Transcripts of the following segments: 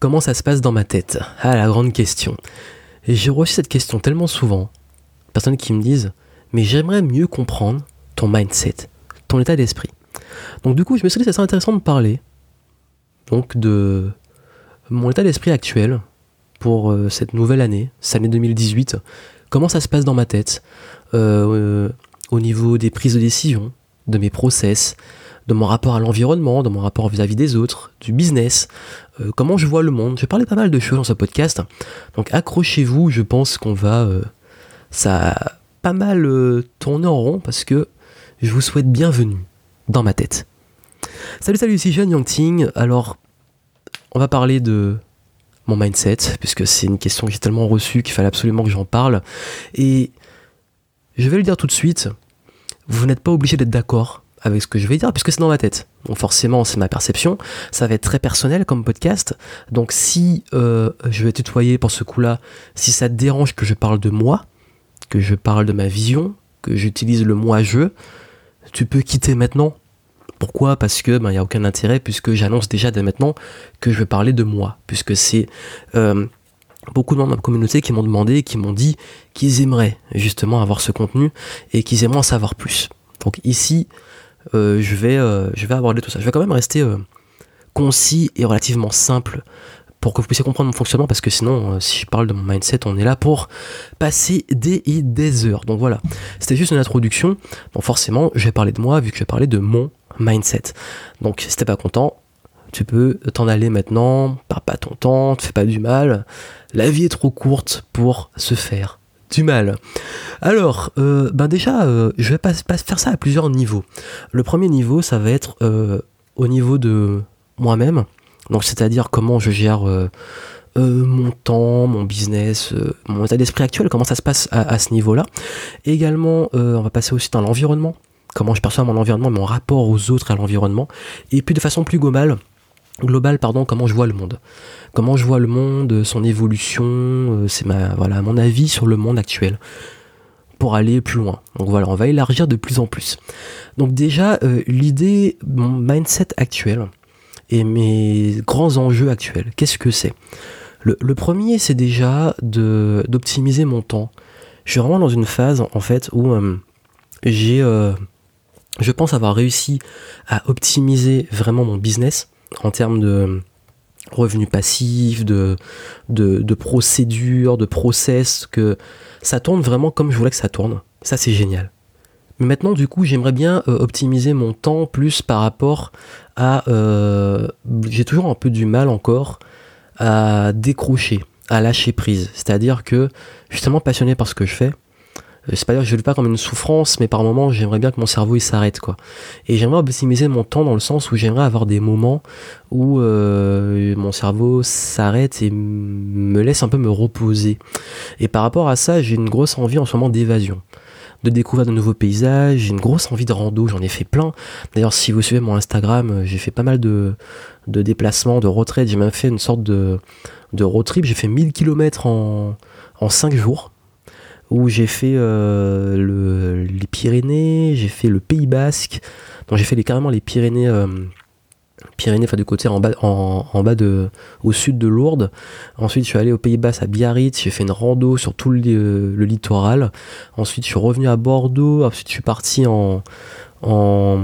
Comment ça se passe dans ma tête? Ah, la grande question. J'ai reçu cette question tellement souvent. Personnes qui me disent Mais j'aimerais mieux comprendre ton mindset, ton état d'esprit. Donc, du coup, je me suis dit que c'est intéressant de parler de mon état d'esprit actuel pour euh, cette nouvelle année, cette année 2018. Comment ça se passe dans ma tête? Euh, au niveau des prises de décision, de mes process, de mon rapport à l'environnement, de mon rapport vis-à-vis des autres, du business, euh, comment je vois le monde. Je parler pas mal de choses dans ce podcast. Donc accrochez-vous, je pense qu'on va... Euh, ça pas mal euh, tourner en rond parce que je vous souhaite bienvenue dans ma tête. Salut, salut, ici Jeanne Yangting. Alors, on va parler de mon mindset, puisque c'est une question que j'ai tellement reçue qu'il fallait absolument que j'en parle. Et je vais le dire tout de suite, vous n'êtes pas obligé d'être d'accord avec ce que je vais dire, puisque c'est dans ma tête. Donc forcément, c'est ma perception. Ça va être très personnel comme podcast. Donc si euh, je vais tutoyer pour ce coup-là, si ça te dérange que je parle de moi, que je parle de ma vision, que j'utilise le moi-je, tu peux quitter maintenant. Pourquoi? Parce que il ben, n'y a aucun intérêt, puisque j'annonce déjà dès maintenant que je vais parler de moi, puisque c'est euh, beaucoup de membres de ma communauté qui m'ont demandé, qui m'ont dit qu'ils aimeraient justement avoir ce contenu et qu'ils aimeraient en savoir plus. Donc ici, euh, je, vais, euh, je vais aborder tout ça. Je vais quand même rester euh, concis et relativement simple pour que vous puissiez comprendre mon fonctionnement parce que sinon si je parle de mon mindset on est là pour passer des et des heures. Donc voilà. C'était juste une introduction. Donc forcément je vais parler de moi vu que je vais parler de mon mindset. Donc si t'es pas content tu peux t'en aller maintenant, pars pas ton temps, te fais pas du mal. La vie est trop courte pour se faire du mal. Alors, euh, ben déjà, euh, je vais faire ça à plusieurs niveaux. Le premier niveau, ça va être euh, au niveau de moi-même, donc c'est-à-dire comment je gère mon temps, mon business, mon état d'esprit actuel, comment ça se passe à, à ce niveau-là. Également, on va passer aussi dans l'environnement, comment je perçois mon environnement, mon rapport aux autres et à l'environnement. Et puis de façon plus globale, global, pardon, comment je vois le monde. Comment je vois le monde, son évolution, euh, c'est ma, voilà, mon avis sur le monde actuel. Pour aller plus loin. Donc voilà, on va élargir de plus en plus. Donc déjà, euh, l'idée, mon mindset actuel et mes grands enjeux actuels, qu'est-ce que c'est? Le, premier, c'est déjà de, d'optimiser mon temps. Je suis vraiment dans une phase, en fait, où euh, j'ai... je pense avoir réussi à optimiser vraiment mon business en termes de revenus passifs, de, procédures, de process, que ça tourne vraiment comme je voulais que ça tourne. Ça, c'est génial. Mais maintenant, du coup, j'aimerais bien euh, optimiser mon temps plus par rapport à... Euh, j'ai toujours un peu du mal encore à décrocher, à lâcher prise. C'est-à-dire que, justement, passionné par ce que je fais, c'est pas dire que je le pas comme une souffrance, mais par moments j'aimerais bien que mon cerveau s'arrête quoi. Et j'aimerais optimiser mon temps dans le sens où j'aimerais avoir des moments où euh, mon cerveau s'arrête et me laisse un peu me reposer. Et par rapport à ça, j'ai une grosse envie en ce moment d'évasion de découvrir de nouveaux paysages, j'ai une grosse envie de rando, j'en ai fait plein. D'ailleurs, si vous suivez mon Instagram, euh, j'ai fait pas mal de, de déplacements, de retraites, j'ai même fait une sorte de, de road trip, j'ai fait 1000 km en, en 5 jours où j'ai fait euh, le, les Pyrénées, j'ai fait le Pays Basque, donc j'ai fait carrément les Pyrénées, euh, Pyrénées, enfin du côté en bas, en, bas de, au sud de Lourdes. Ensuite, je suis allé au Pays Basque à Biarritz, j'ai fait une rando sur tout le, le, littoral. Ensuite, je suis revenu à Bordeaux. Ensuite, je suis parti en, en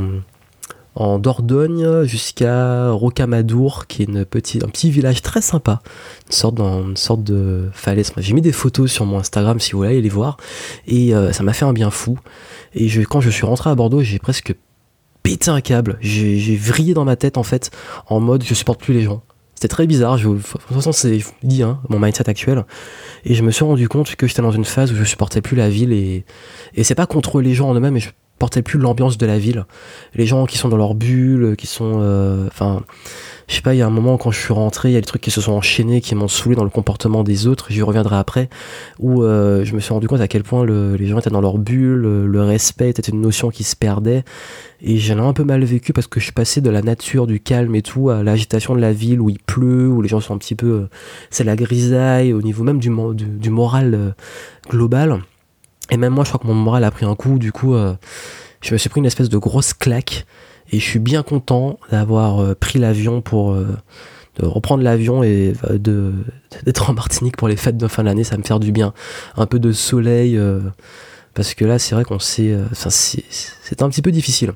en Dordogne jusqu'à Rocamadour, qui est une petite, un petit village très sympa, une sorte, une sorte de falaise. J'ai mis des photos sur mon Instagram si vous voulez aller les voir, et euh, ça m'a fait un bien fou. Et je, quand je suis rentré à Bordeaux, j'ai presque pété un câble. J'ai vrillé dans ma tête en fait, en mode je supporte plus les gens. C'était très bizarre, je, de toute façon c'est dit, hein, mon mindset actuel. Et je me suis rendu compte que j'étais dans une phase où je supportais plus la ville et, et c'est pas contre les gens en eux-mêmes, mais je portait plus l'ambiance de la ville. Les gens qui sont dans leur bulle, qui sont, euh, enfin, je sais pas, il y a un moment quand je suis rentré, il y a des trucs qui se sont enchaînés, qui m'ont saoulé dans le comportement des autres. J'y reviendrai après, où euh, je me suis rendu compte à quel point les gens étaient dans leur bulle, le, respect était une notion qui se perdait, et j'en ai un peu mal vécu parce que je suis passé de la nature, du calme et tout, à l'agitation de la ville où il pleut, où les gens sont un petit peu, euh, c'est la grisaille, au niveau même du, du moral global. Et même moi, je crois que mon moral a pris un coup. Du coup, euh, je me suis pris une espèce de grosse claque. Et je suis bien content d'avoir euh, pris l'avion pour euh, de reprendre l'avion et d'être en Martinique pour les fêtes de fin d'année, ça me fait du bien. Un peu de soleil. parce que là, c'est vrai qu'on sait. C'est un petit peu difficile.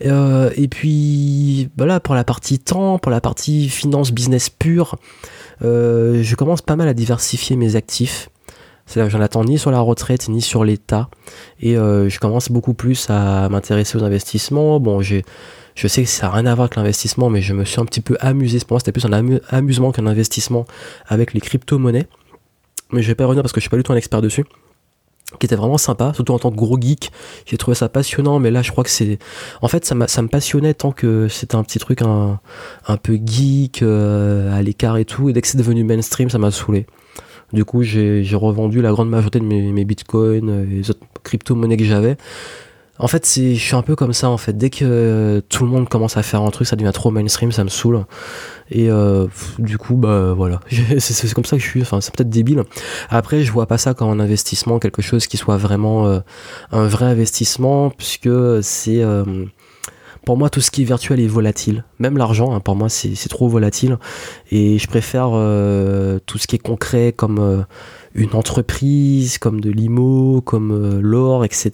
et puis, voilà, pour la partie temps, pour la partie finance, business pure, je commence pas mal à diversifier mes actifs. C'est-à-dire j'en attends ni sur la retraite ni sur l'État. Et euh, je commence beaucoup plus à m'intéresser aux investissements. Bon, j'ai, je sais que ça n'a rien à voir avec l'investissement, mais je me suis un petit peu amusé. Pour moi, c'était plus un amusement qu'un investissement avec les crypto-monnaies. Mais je vais pas revenir parce que je suis pas du tout un expert dessus qui était vraiment sympa, surtout en tant que gros geek. J'ai trouvé ça passionnant, mais là, je crois que c'est. En fait, ça, ça me passionnait tant que c'était un petit truc un, un peu geek, euh, à l'écart et tout. Et dès que c'est devenu mainstream, ça m'a saoulé. Du coup, j'ai revendu la grande majorité de mes, bitcoins et les autres crypto-monnaies que j'avais. En fait, je suis un peu comme ça en fait. Dès que tout le monde commence à faire un truc, ça devient trop mainstream, ça me saoule. Et euh, du coup, bah voilà, c'est comme ça que je suis. Enfin, c'est peut-être débile. Après, je vois pas ça comme un investissement, quelque chose qui soit vraiment euh, un vrai investissement, puisque c'est euh, pour moi, tout ce qui est virtuel est volatile. Même l'argent, hein, pour moi, c'est trop volatile. Et je préfère euh, tout ce qui est concret, comme euh, une entreprise, comme de l'IMO, comme euh, l'or, etc.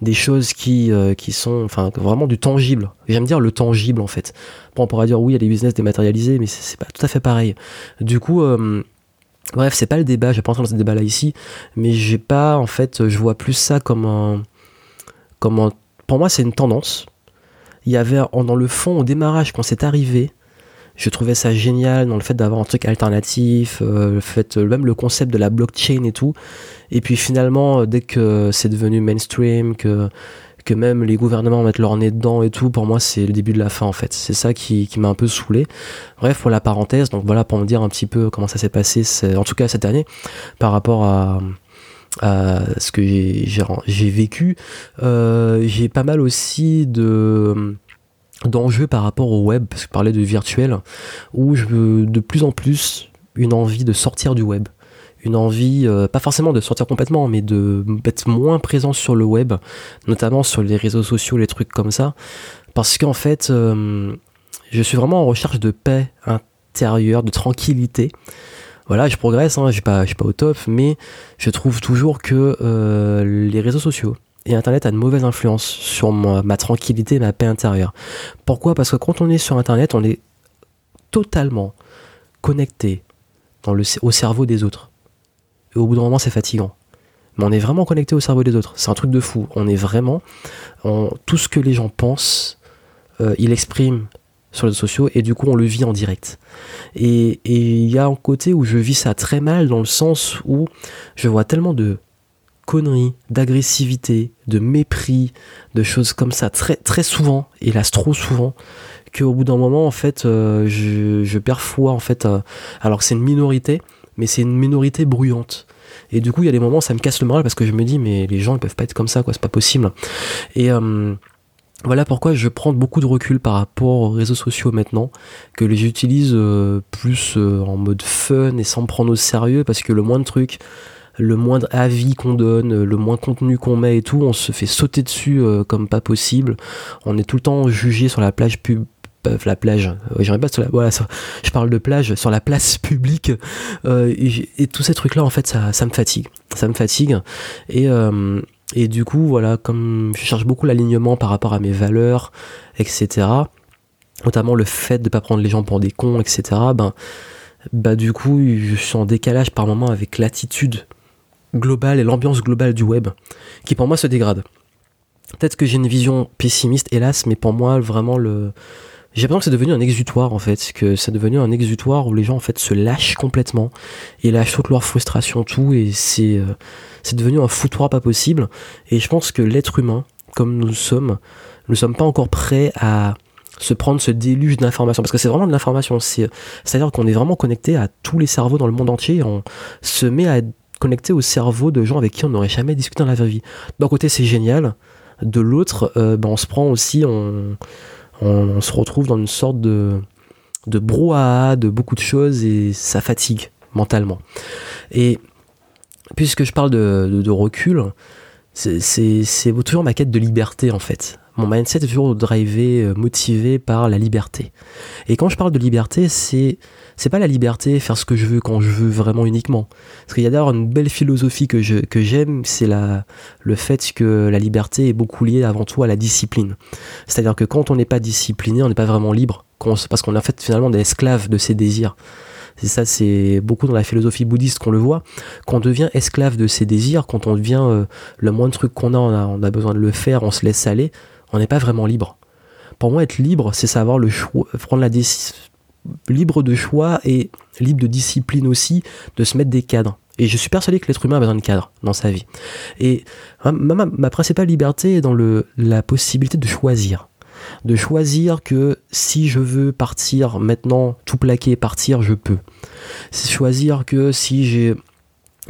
Des choses qui, qui sont enfin, vraiment du tangible. J'aime dire le tangible, en fait. On pourra dire, oui, il y a des business dématérialisés, mais c'est pas tout à fait pareil. Du coup... Bref, c'est pas le débat, j'ai pas entendu dans ce débat là ici, mais j'ai pas, en fait, je vois plus ça comme un, comme un, pour moi c'est une tendance, il y avait dans le fond au démarrage quand c'est arrivé je trouvais ça génial dans le fait d'avoir un truc alternatif euh, le fait euh, même le concept de la blockchain et tout et puis finalement euh, dès que c'est devenu mainstream que que même les gouvernements mettent leur nez dedans et tout, pour moi c'est le début de la fin en fait. C'est ça qui, qui m'a un peu saoulé. Bref, pour la parenthèse, donc voilà pour me dire un petit peu comment ça s'est passé, en tout cas cette année, par rapport à, à ce que j'ai vécu. Euh, j'ai pas mal aussi de d'enjeux par rapport au web, parce que je parlais de virtuel, où je veux de plus en plus une envie de sortir du web. Une envie, euh, pas forcément de sortir complètement, mais de d'être moins présent sur le web, notamment sur les réseaux sociaux, les trucs comme ça. Parce qu'en fait, euh, je suis vraiment en recherche de paix intérieure, de tranquillité voilà, je progresse, hein, je suis pas, suis pas au top, mais je trouve toujours que euh, les réseaux sociaux et Internet a une mauvaise influence sur ma, tranquillité, ma paix intérieure. Pourquoi? Parce que quand on est sur Internet, on est totalement connecté au cerveau des autres. Et au bout d'un moment, c'est fatigant. Mais on est vraiment connecté au cerveau des autres. C'est un truc de fou. On est vraiment. tout ce que les gens pensent, euh, ils l'expriment sur les réseaux sociaux et du coup on le vit en direct. Et il y a un côté où je vis ça très mal dans le sens où je vois tellement de conneries, d'agressivité, de mépris, de choses comme ça très très souvent, hélas trop souvent, qu'au bout d'un moment en fait euh, je, je, perds foi en fait, euh, alors c'est une minorité, mais c'est une minorité bruyante. Et du coup il y a des moments où ça me casse le moral parce que je me dis mais les gens ils peuvent pas être comme ça quoi, c'est pas possible. Et euh, voilà pourquoi je prends beaucoup de recul par rapport aux réseaux sociaux maintenant, que j'utilise euh, plus euh, en mode fun et sans prendre au sérieux, parce que le moindre truc, le moindre avis qu'on donne, le moindre contenu qu'on met et tout, on se fait sauter dessus euh, comme pas possible. On est tout le temps jugé sur la plage pub la plage, j'aimerais pas sur la, voilà, je parle de plage sur la place publique et, tous ces trucs là en fait ça, ça me fatigue, ça me fatigue et et du coup, voilà, comme je cherche beaucoup l'alignement par rapport à mes valeurs, etc., notamment le fait de ne pas prendre les gens pour des cons, etc., ben, bah du coup, je suis en décalage par moment avec l'attitude globale et l'ambiance globale du web, qui pour moi se dégrade. Peut-être que j'ai une vision pessimiste, hélas, mais pour moi, vraiment, le, j'ai l'impression que c'est devenu un exutoire en fait, que c'est devenu un exutoire où les gens en fait se lâchent complètement et lâchent toute leur frustration, tout, et c'est euh, c'est devenu un foutoir pas possible. Et je pense que l'être humain, comme nous sommes, nous sommes pas encore prêts à se prendre ce déluge d'informations parce que c'est vraiment de l'information. C'est à dire qu'on est vraiment connecté à tous les cerveaux dans le monde entier. Et on se met à être connecté au cerveau de gens avec qui on n'aurait jamais discuté dans la vraie vie. D'un côté, c'est génial. De l'autre, euh, ben, on se prend aussi, on on, se retrouve dans une sorte de, de brouhaha de beaucoup de choses et ça fatigue mentalement. Et puisque je parle de, recul, c'est toujours ma quête de liberté en fait. Mon mindset est toujours drivé, euh, motivé par la liberté. Et quand je parle de liberté, c'est c'est pas la liberté faire ce que je veux quand je veux vraiment uniquement. Parce qu'il y a d'ailleurs une belle philosophie que je que j'aime, c'est la le fait que la liberté est beaucoup liée avant tout à la discipline. C'est-à-dire que quand on n'est pas discipliné, on n'est pas vraiment libre, parce qu'on est en fait finalement des esclaves de ses désirs. C'est ça, c'est beaucoup dans la philosophie bouddhiste qu'on le voit. Qu'on devient esclave de ses désirs, quand on devient euh, le moins de trucs qu'on a, on a, besoin de le faire, on se laisse aller, on n'est pas vraiment libre. Pour moi, être libre, c'est savoir le choix, prendre la décision, libre de choix et libre de discipline aussi, de se mettre des cadres. Et je suis persuadé que l'être humain a besoin de cadres dans sa vie. Et ma, ma, principale liberté est dans la possibilité de choisir. De choisir que si je veux partir maintenant, tout plaquer, partir, je peux. Choisir que si j'ai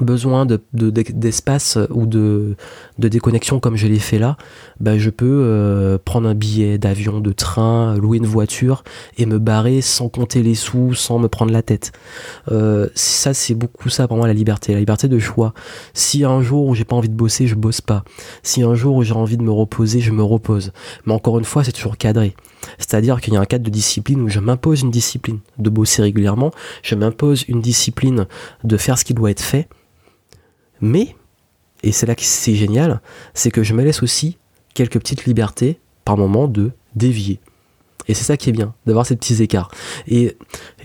besoin d'espace de, ou de, de, déconnexion comme je l'ai fait là, bah je peux euh, prendre un billet d'avion, de train, louer une voiture et me barrer sans compter les sous, sans me prendre la tête. Euh, ça, c'est beaucoup ça pour moi la liberté, la liberté de choix. Si un jour où j'ai pas envie de bosser, je bosse pas. Si un jour où j'ai envie de me reposer, je me repose. Mais encore une fois, c'est toujours cadré. C'est-à-dire qu'il y a un cadre de discipline où je m'impose une discipline de bosser régulièrement, je m'impose une discipline de faire ce qui doit être fait mais, et c'est là que c'est génial, c'est que je me laisse aussi quelques petites libertés par moment de dévier. Et c'est ça qui est bien, d'avoir ces petits écarts. Et,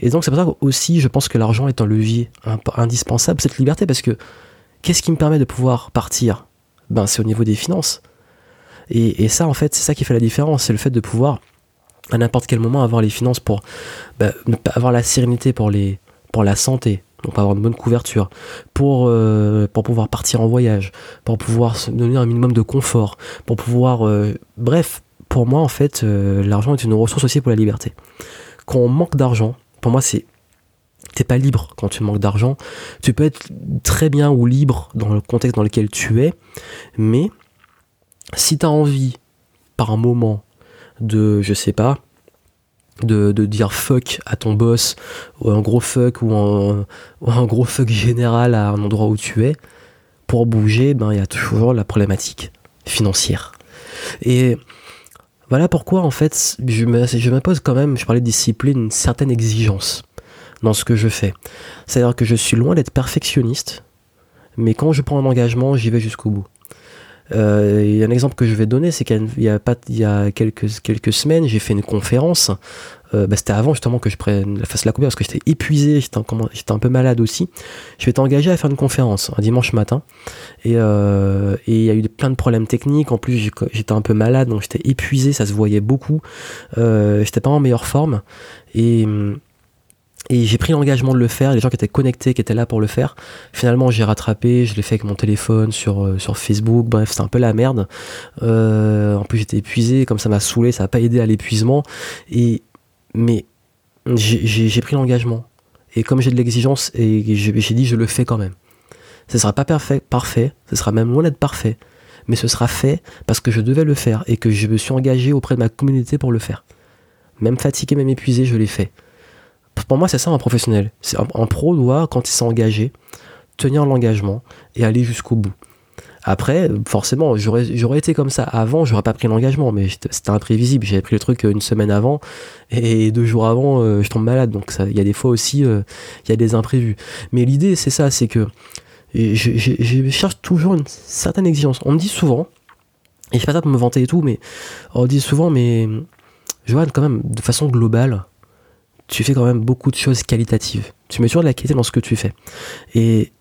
donc c'est pour ça aussi je pense que l'argent est un levier indispensable, cette liberté, parce que qu'est-ce qui me permet de pouvoir partir? Ben c'est au niveau des finances. Et, ça en fait, c'est ça qui fait la différence, c'est le fait de pouvoir à n'importe quel moment avoir les finances pour ben, avoir la sérénité pour, les, pour la santé, pour avoir une bonne couverture, pour, euh, pour pouvoir partir en voyage, pour pouvoir se donner un minimum de confort, pour pouvoir... Euh, bref, pour moi, en fait, euh, l'argent est une ressource aussi pour la liberté. Quand on manque d'argent, pour moi, c'est... T'es pas libre quand tu manques d'argent. Tu peux être très bien ou libre dans le contexte dans lequel tu es, mais si tu as envie, par un moment, de, je sais pas, de, dire fuck à ton boss, ou un gros fuck, ou un, gros fuck général à un endroit où tu es, pour bouger, ben il y a toujours la problématique financière. Et voilà pourquoi en fait je m'impose quand même, je parlais de discipline, une certaine exigence dans ce que je fais. C'est-à-dire que je suis loin d'être perfectionniste, mais quand je prends un engagement, j'y vais jusqu'au bout. Euh, il y a un exemple que je vais donner, c'est qu'il y a, pas, il y a quelques, quelques semaines, j'ai fait une conférence. Euh, bah, c'était avant justement que je prenne, fasse la couverture parce que j'étais épuisé, j'étais un, peu malade aussi. Je m'étais engagé à faire une conférence un dimanche matin et euh, il y a eu plein de problèmes techniques. En plus, j'étais un peu malade, donc j'étais épuisé, ça se voyait beaucoup. Euh, j'étais pas en meilleure forme et et j'ai pris l'engagement de le faire, les gens qui étaient connectés, qui étaient là pour le faire. Finalement, j'ai rattrapé, je l'ai fait avec mon téléphone, sur, euh, sur Facebook, bref, c'était un peu la merde. Euh, en plus, j'étais épuisé, comme ça m'a saoulé, ça n'a pas aidé à l'épuisement. Et, mais j'ai pris l'engagement. Et comme j'ai de l'exigence, et j'ai dit, je le fais quand même. Ce sera pas parfait, parfait, ce sera même loin d'être parfait, mais ce sera fait parce que je devais le faire et que je me suis engagé auprès de ma communauté pour le faire. Même fatigué, même épuisé, je l'ai fait pour moi, c'est ça un professionnel. Un, pro doit, quand il s'est engagé, tenir l'engagement et aller jusqu'au bout. Après, forcément, j'aurais été comme ça avant, j'aurais pas pris l'engagement, mais c'était imprévisible. J'avais pris le truc euh, une semaine avant et deux jours avant, euh, je tombe malade. Donc il y a des fois aussi, euh, il y a des imprévus. Mais l'idée, c'est ça, c'est que je, cherche toujours une certaine exigence. On me dit souvent, et je sais pas ça pour me vanter et tout, mais on dit souvent, mais Johan, quand même, de façon globale, tu fais quand même beaucoup de choses qualitatives. Tu mets toujours de la qualité dans ce que tu fais. Et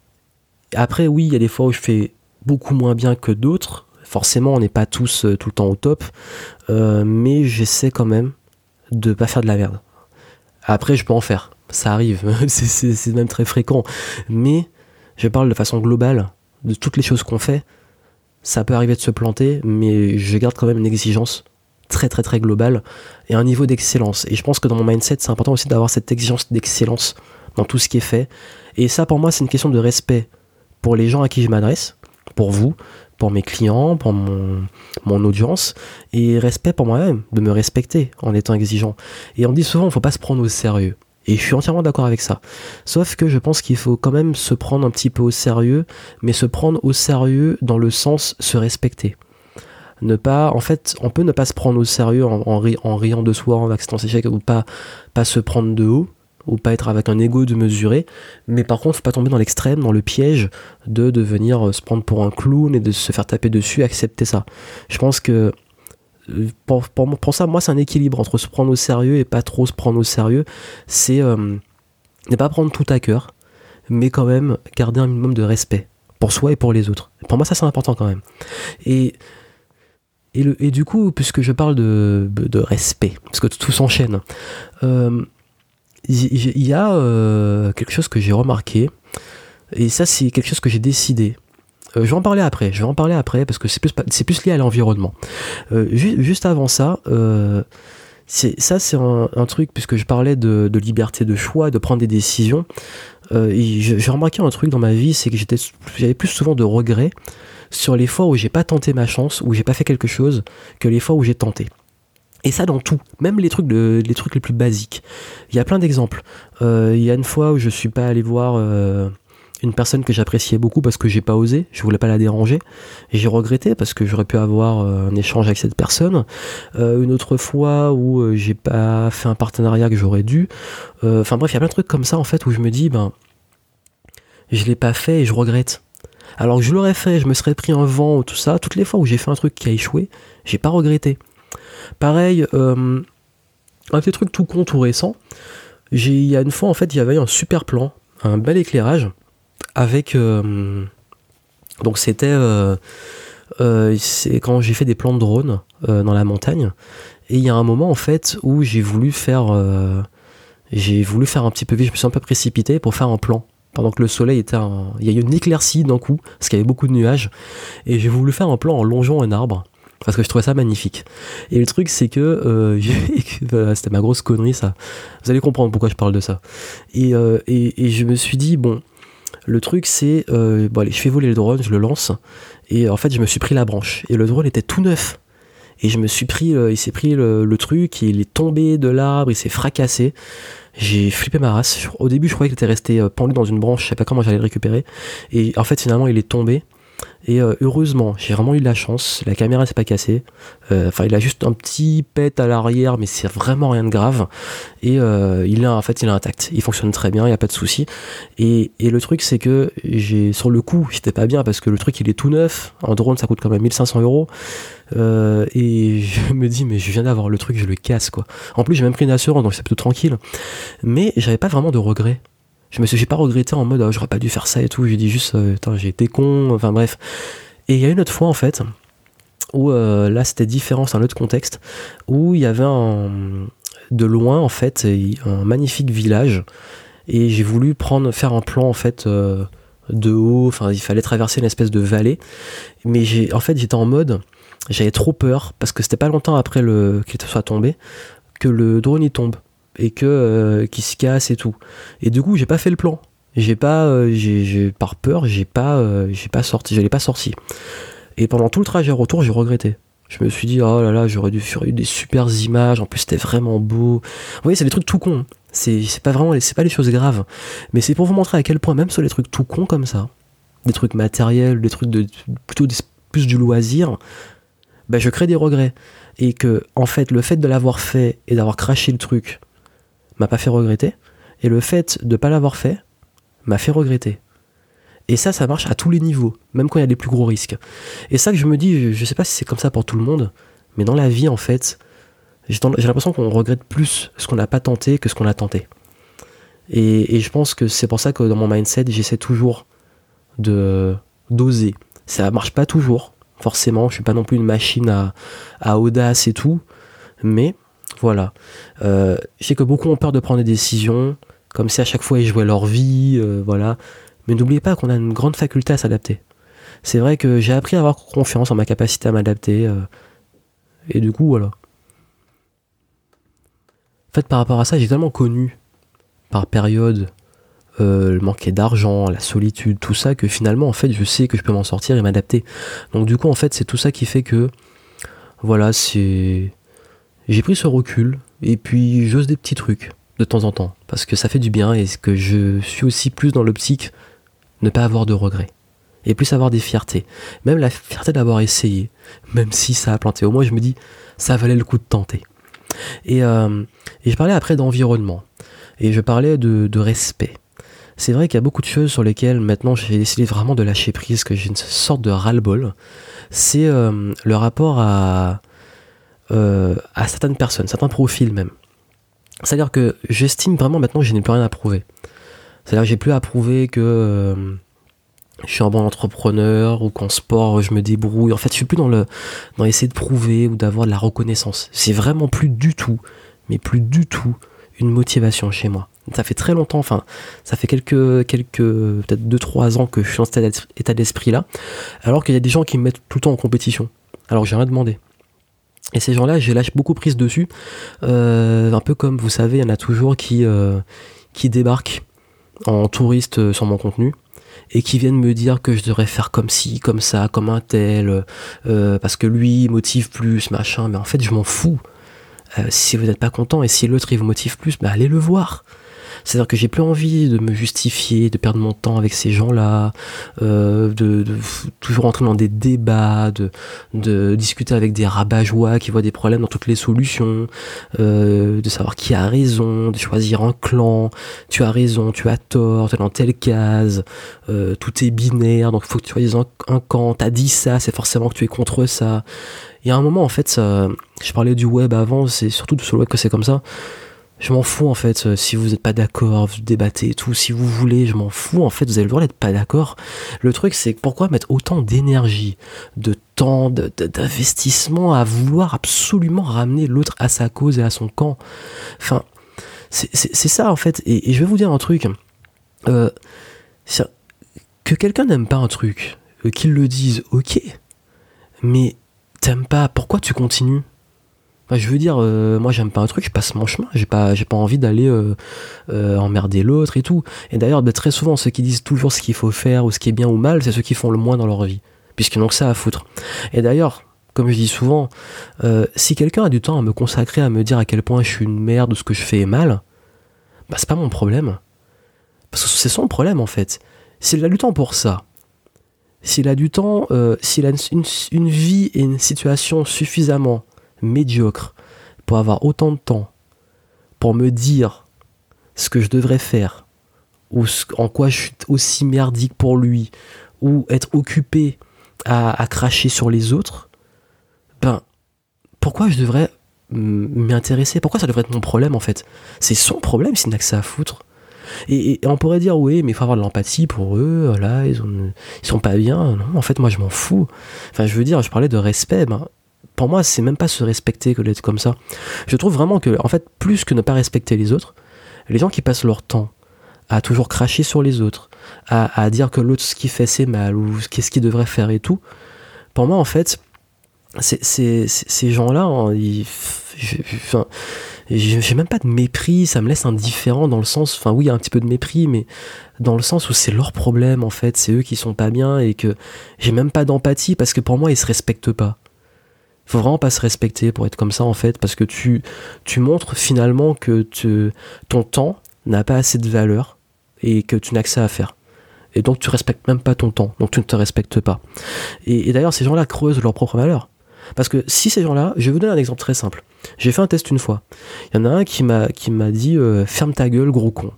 après, oui, il y a des fois où je fais beaucoup moins bien que d'autres. Forcément, on n'est pas tous euh, tout le temps au top. Euh, mais j'essaie quand même de pas faire de la merde. Après, je peux en faire. Ça arrive. c'est même très fréquent. Mais je parle de façon globale de toutes les choses qu'on fait. Ça peut arriver de se planter, mais je garde quand même une exigence très très très global et un niveau d'excellence. Et je pense que dans mon mindset, c'est important aussi d'avoir cette exigence d'excellence dans tout ce qui est fait. Et ça, pour moi, c'est une question de respect pour les gens à qui je m'adresse, pour vous, pour mes clients, pour mon, audience, et respect pour moi-même, de me respecter en étant exigeant. Et on dit souvent, il ne faut pas se prendre au sérieux. Et je suis entièrement d'accord avec ça. Sauf que je pense qu'il faut quand même se prendre un petit peu au sérieux, mais se prendre au sérieux dans le sens se respecter Ne pas, en fait, on peut ne pas se prendre au sérieux en, riant de soi, en acceptant ses échecs, ou pas, pas se prendre de haut, ou pas être avec un ego de mesurer, mais par contre, faut pas tomber dans l'extrême, dans le piège de devenir euh, se prendre pour un clown et de se faire taper dessus, accepter ça. Je pense que euh, pour, pour, ça, moi, c'est un équilibre entre se prendre au sérieux et pas trop se prendre au sérieux. C'est euh, ne pas prendre tout à cœur, mais quand même garder un minimum de respect pour soi et pour les autres. Pour moi, ça, c'est important quand même. Et et, du coup, puisque je parle de, respect, parce que tout s'enchaîne, euh, il y, a euh, quelque chose que j'ai remarqué, et ça c'est quelque chose que j'ai décidé. Euh, je vais en parler après, je vais en parler après parce que c'est plus, lié à l'environnement. Juste avant ça, ça c'est un, truc, puisque je parlais de, liberté de choix, de prendre des décisions. j'ai remarqué un truc dans ma vie, c'est que j'avais plus souvent de regrets sur les fois où j'ai pas tenté ma chance, où j'ai pas fait quelque chose, que les fois où j'ai tenté. Et ça dans tout, même les trucs, les trucs les plus basiques. Il y a plein d'exemples. Euh, il y a une fois où je suis pas allé voir euh, une personne que j'appréciais beaucoup parce que j'ai pas osé, je voulais pas la déranger, et j'ai regretté parce que j'aurais pu avoir euh, un échange avec cette personne. une autre fois où j'ai pas fait un partenariat que j'aurais dû. Enfin bref, il y a plein de trucs comme ça en fait où je me dis ben je l'ai pas fait et je regrette. Alors que je l'aurais fait, je me serais pris un vent, tout ça. Toutes les fois où j'ai fait un truc qui a échoué, j'ai pas regretté. Pareil, euh, un petit truc tout con, tout récent. Il y a une fois, en fait, il y avait un super plan, un bel éclairage, avec. Euh, donc, c'était. Euh, quand j'ai fait des plans de drone dans la montagne. Et il y a un moment, en fait, où j'ai voulu faire. j'ai voulu faire un petit peu vite, je me suis un peu précipité pour faire un plan pendant que le soleil était il y a eu une éclaircie d'un coup parce qu'il y avait beaucoup de nuages et j'ai voulu faire un plan en longeant un arbre parce que je trouvais ça magnifique. Et le truc, c'est que euh, c'était ma grosse connerie, ça. Vous allez comprendre pourquoi je parle de ça. Et, euh, et, je me suis dit, bon, le truc, c'est, euh, je fais voler le drone, je le lance, et en fait, je me suis pris la branche. Et le drone était tout neuf. Et je me suis pris, il s'est pris le, truc, il est tombé de l'arbre, il s'est fracassé. J'ai flippé ma race. Au début, je croyais qu'il était resté pendu dans une branche, je sais pas comment j'allais le récupérer. Et en fait, finalement, il est tombé. Et euh, heureusement, j'ai vraiment eu de la chance. La caméra s'est pas cassée. Euh, enfin, il a juste un petit pet à l'arrière, mais c'est vraiment rien de grave. Et euh, il est en fait, il est intact. Il fonctionne très bien, il y a pas de souci. Et, le truc, c'est que j'ai sur le coup, j'étais pas bien parce que le truc, il est tout neuf. Un drone, ça coûte quand même 1500 euros. et je me dis, mais je viens d'avoir le truc, je le casse quoi. En plus, j'ai même pris une assurance, donc c'est plutôt tranquille. Mais j'avais pas vraiment de regrets je me suis j'ai pas regretté en mode oh, j'aurais pas dû faire ça et tout. J'ai dit juste euh, j'ai été con enfin bref. Et il y a une autre fois en fait où euh, là c'était différent c'est un autre contexte où il y avait de loin en fait un magnifique village. Et j'ai voulu prendre faire un plan en fait euh, de haut. Enfin il fallait traverser une espèce de vallée. Mais en fait j'étais en mode j'avais trop peur parce que c'était pas longtemps après qu'il soit tombé que le drone y tombe et que euh, qui se casse et tout. Et du coup, j'ai pas fait le plan. J'ai pas, euh, j'ai, par peur, j'ai pas, euh, j'ai pas sorti, je l'ai pas sorti. Et pendant tout le trajet retour, j'ai regretté. Je me suis dit, oh là là, j'aurais dû faire des super images. En plus, c'était vraiment beau. Vous voyez, c'est des trucs tout cons. C'est, pas vraiment, c'est pas les choses graves. Mais c'est pour vous montrer à quel point, même sur les trucs tout cons comme ça, des trucs matériels, des trucs de, plutôt plus du loisir, bah, je crée des regrets. Et que, en fait, le fait de l'avoir fait et d'avoir craché le truc, m'a pas fait regretter. Et le fait de pas l'avoir fait m'a fait regretter. Et ça, ça marche à tous les niveaux, même quand il y a des plus gros risques. Et ça que je me dis, je sais pas si c'est comme ça pour tout le monde, mais dans la vie, en fait, j'ai l'impression qu'on regrette plus ce qu'on n'a pas tenté que ce qu'on a tenté. Et, je pense que c'est pour ça que dans mon mindset, j'essaie toujours de d'oser. Ça marche pas toujours, forcément. Je suis pas non plus une machine à, à audace et tout, mais voilà. Euh, je sais que beaucoup ont peur de prendre des décisions, comme si à chaque fois ils jouaient leur vie, euh, voilà. Mais n'oubliez pas qu'on a une grande faculté à s'adapter. C'est vrai que j'ai appris à avoir confiance en ma capacité à m'adapter. Euh, et du coup, voilà. En fait, par rapport à ça, j'ai tellement connu, par période, le manquer d'argent, la solitude, tout ça, que finalement, en fait, je sais que je peux m'en sortir et m'adapter. Donc, du coup, en fait, c'est tout ça qui fait que, voilà, c'est j'ai pris ce recul et puis j'ose des petits trucs de temps en temps parce que ça fait du bien et que je suis aussi plus dans l'optique ne pas avoir de regrets. et plus avoir des fiertés. Même la fierté d'avoir essayé, même si ça a planté. Au moins, je me dis, ça valait le coup de tenter. Et, euh, je parlais après d'environnement. Et je parlais de, respect. C'est vrai qu'il y a beaucoup de choses sur lesquelles maintenant j'ai décidé vraiment de lâcher prise, que j'ai une sorte de ras-le-bol. C'est euh, le rapport à, euh, à certaines personnes, certains profils même. C'est-à-dire que j'estime vraiment maintenant que je n'ai plus rien à prouver. C'est-à-dire que j'ai plus à prouver que je suis un bon entrepreneur ou qu'en sport je me débrouille. En fait, je suis plus dans le dans essayer de prouver ou d'avoir de la reconnaissance. C'est vraiment plus du tout, mais plus du tout une motivation chez moi. Ça fait très longtemps, enfin, ça fait quelques quelques peut-être 2-3 ans que je suis dans cet état d'esprit là, alors qu'il y a des gens qui me mettent tout le temps en compétition. Alors j'ai rien demandé. Et ces gens-là, j'ai lâché beaucoup prise dessus. Euh, un peu comme vous savez, il y en a toujours qui, euh, débarquent en touriste sur mon contenu et qui viennent me dire que je devrais faire comme ci, comme ça, comme un tel, euh, parce que lui motive plus, machin. Mais en fait, je m'en fous. Euh, si vous n'êtes pas content et si l'autre il vous motive plus, bah allez le voir. C'est-à-dire que j'ai plus envie de me justifier, de perdre mon temps avec ces gens-là, euh, de, toujours entrer dans des débats, de, de discuter avec des rabat-joie qui voient des problèmes dans toutes les solutions, euh, de savoir qui a raison, de choisir un clan, tu as raison, tu as tort, tu es dans telle case, euh, tout est binaire, donc faut que tu choisisses un, un camp, t'as dit ça, c'est forcément que tu es contre ça. Il y a un moment, en fait, ça, je parlais du web avant, c'est surtout sur le web que c'est comme ça je m'en fous en fait, euh, si vous n'êtes pas d'accord, vous débattez et tout, si vous voulez, je m'en fous en fait, vous avez le droit d'être pas d'accord. Le truc c'est pourquoi mettre autant d'énergie, de temps, d'investissement à vouloir absolument ramener l'autre à sa cause et à son camp? Enfin, c'est ça en fait, et, je vais vous dire un truc. Euh, que quelqu'un n'aime pas un truc, euh, qu'il le dise, ok, mais t'aimes pas, pourquoi tu continues? Je veux dire, euh, moi j'aime pas un truc, je passe mon chemin, j'ai pas, pas envie d'aller euh, euh, emmerder l'autre et tout. Et d'ailleurs, bah, très souvent, ceux qui disent toujours ce qu'il faut faire ou ce qui est bien ou mal, c'est ceux qui font le moins dans leur vie, puisqu'ils n'ont que ça à foutre. Et d'ailleurs, comme je dis souvent, si quelqu'un a du temps à me consacrer à me dire à quel point je suis une merde ou ce que je fais est mal, bah c'est pas mon problème. Parce que c'est son problème en fait. S'il a du temps pour ça, s'il a du temps, s'il a une vie et une situation suffisamment médiocre pour avoir autant de temps pour me dire ce que je devrais faire ou en quoi je suis aussi merdique pour lui ou être occupé à, cracher sur les autres, ben pourquoi je devrais m'intéresser? Pourquoi ça devrait être mon problème en fait? C'est son problème s'il n'a que ça à foutre. Et, on pourrait dire oui, mais il faut avoir de l'empathie pour eux, ont, ils sont pas bien. Non, en fait, moi je m'en fous. Enfin, je veux dire, je parlais de respect, ben, pour moi, c'est même pas se respecter que d'être comme ça. Je trouve vraiment que, en fait, plus que ne pas respecter les autres, les gens qui passent leur temps à toujours cracher sur les autres, à, dire que l'autre ce qu'il fait c'est mal ou qu'est-ce qu'il devrait faire et tout, pour moi, en fait, ces gens-là, hein, j'ai même pas de mépris, ça me laisse indifférent dans le sens, enfin oui, un petit peu de mépris, mais dans le sens où c'est leur problème en fait, c'est eux qui sont pas bien et que j'ai même pas d'empathie parce que pour moi ils se respectent pas vraiment pas se respecter pour être comme ça en fait, parce que tu, tu montres finalement que ton temps n'a pas assez de valeur et que tu n'as que ça à faire. Et donc tu respectes même pas ton temps, donc tu ne te respectes pas. Et, d'ailleurs ces gens-là creusent leur propre valeur. Parce que si ces gens-là, je vais vous donner un exemple très simple. J'ai fait un test une fois. Il y en a un qui m'a qui m'a dit euh, ferme ta gueule gros con.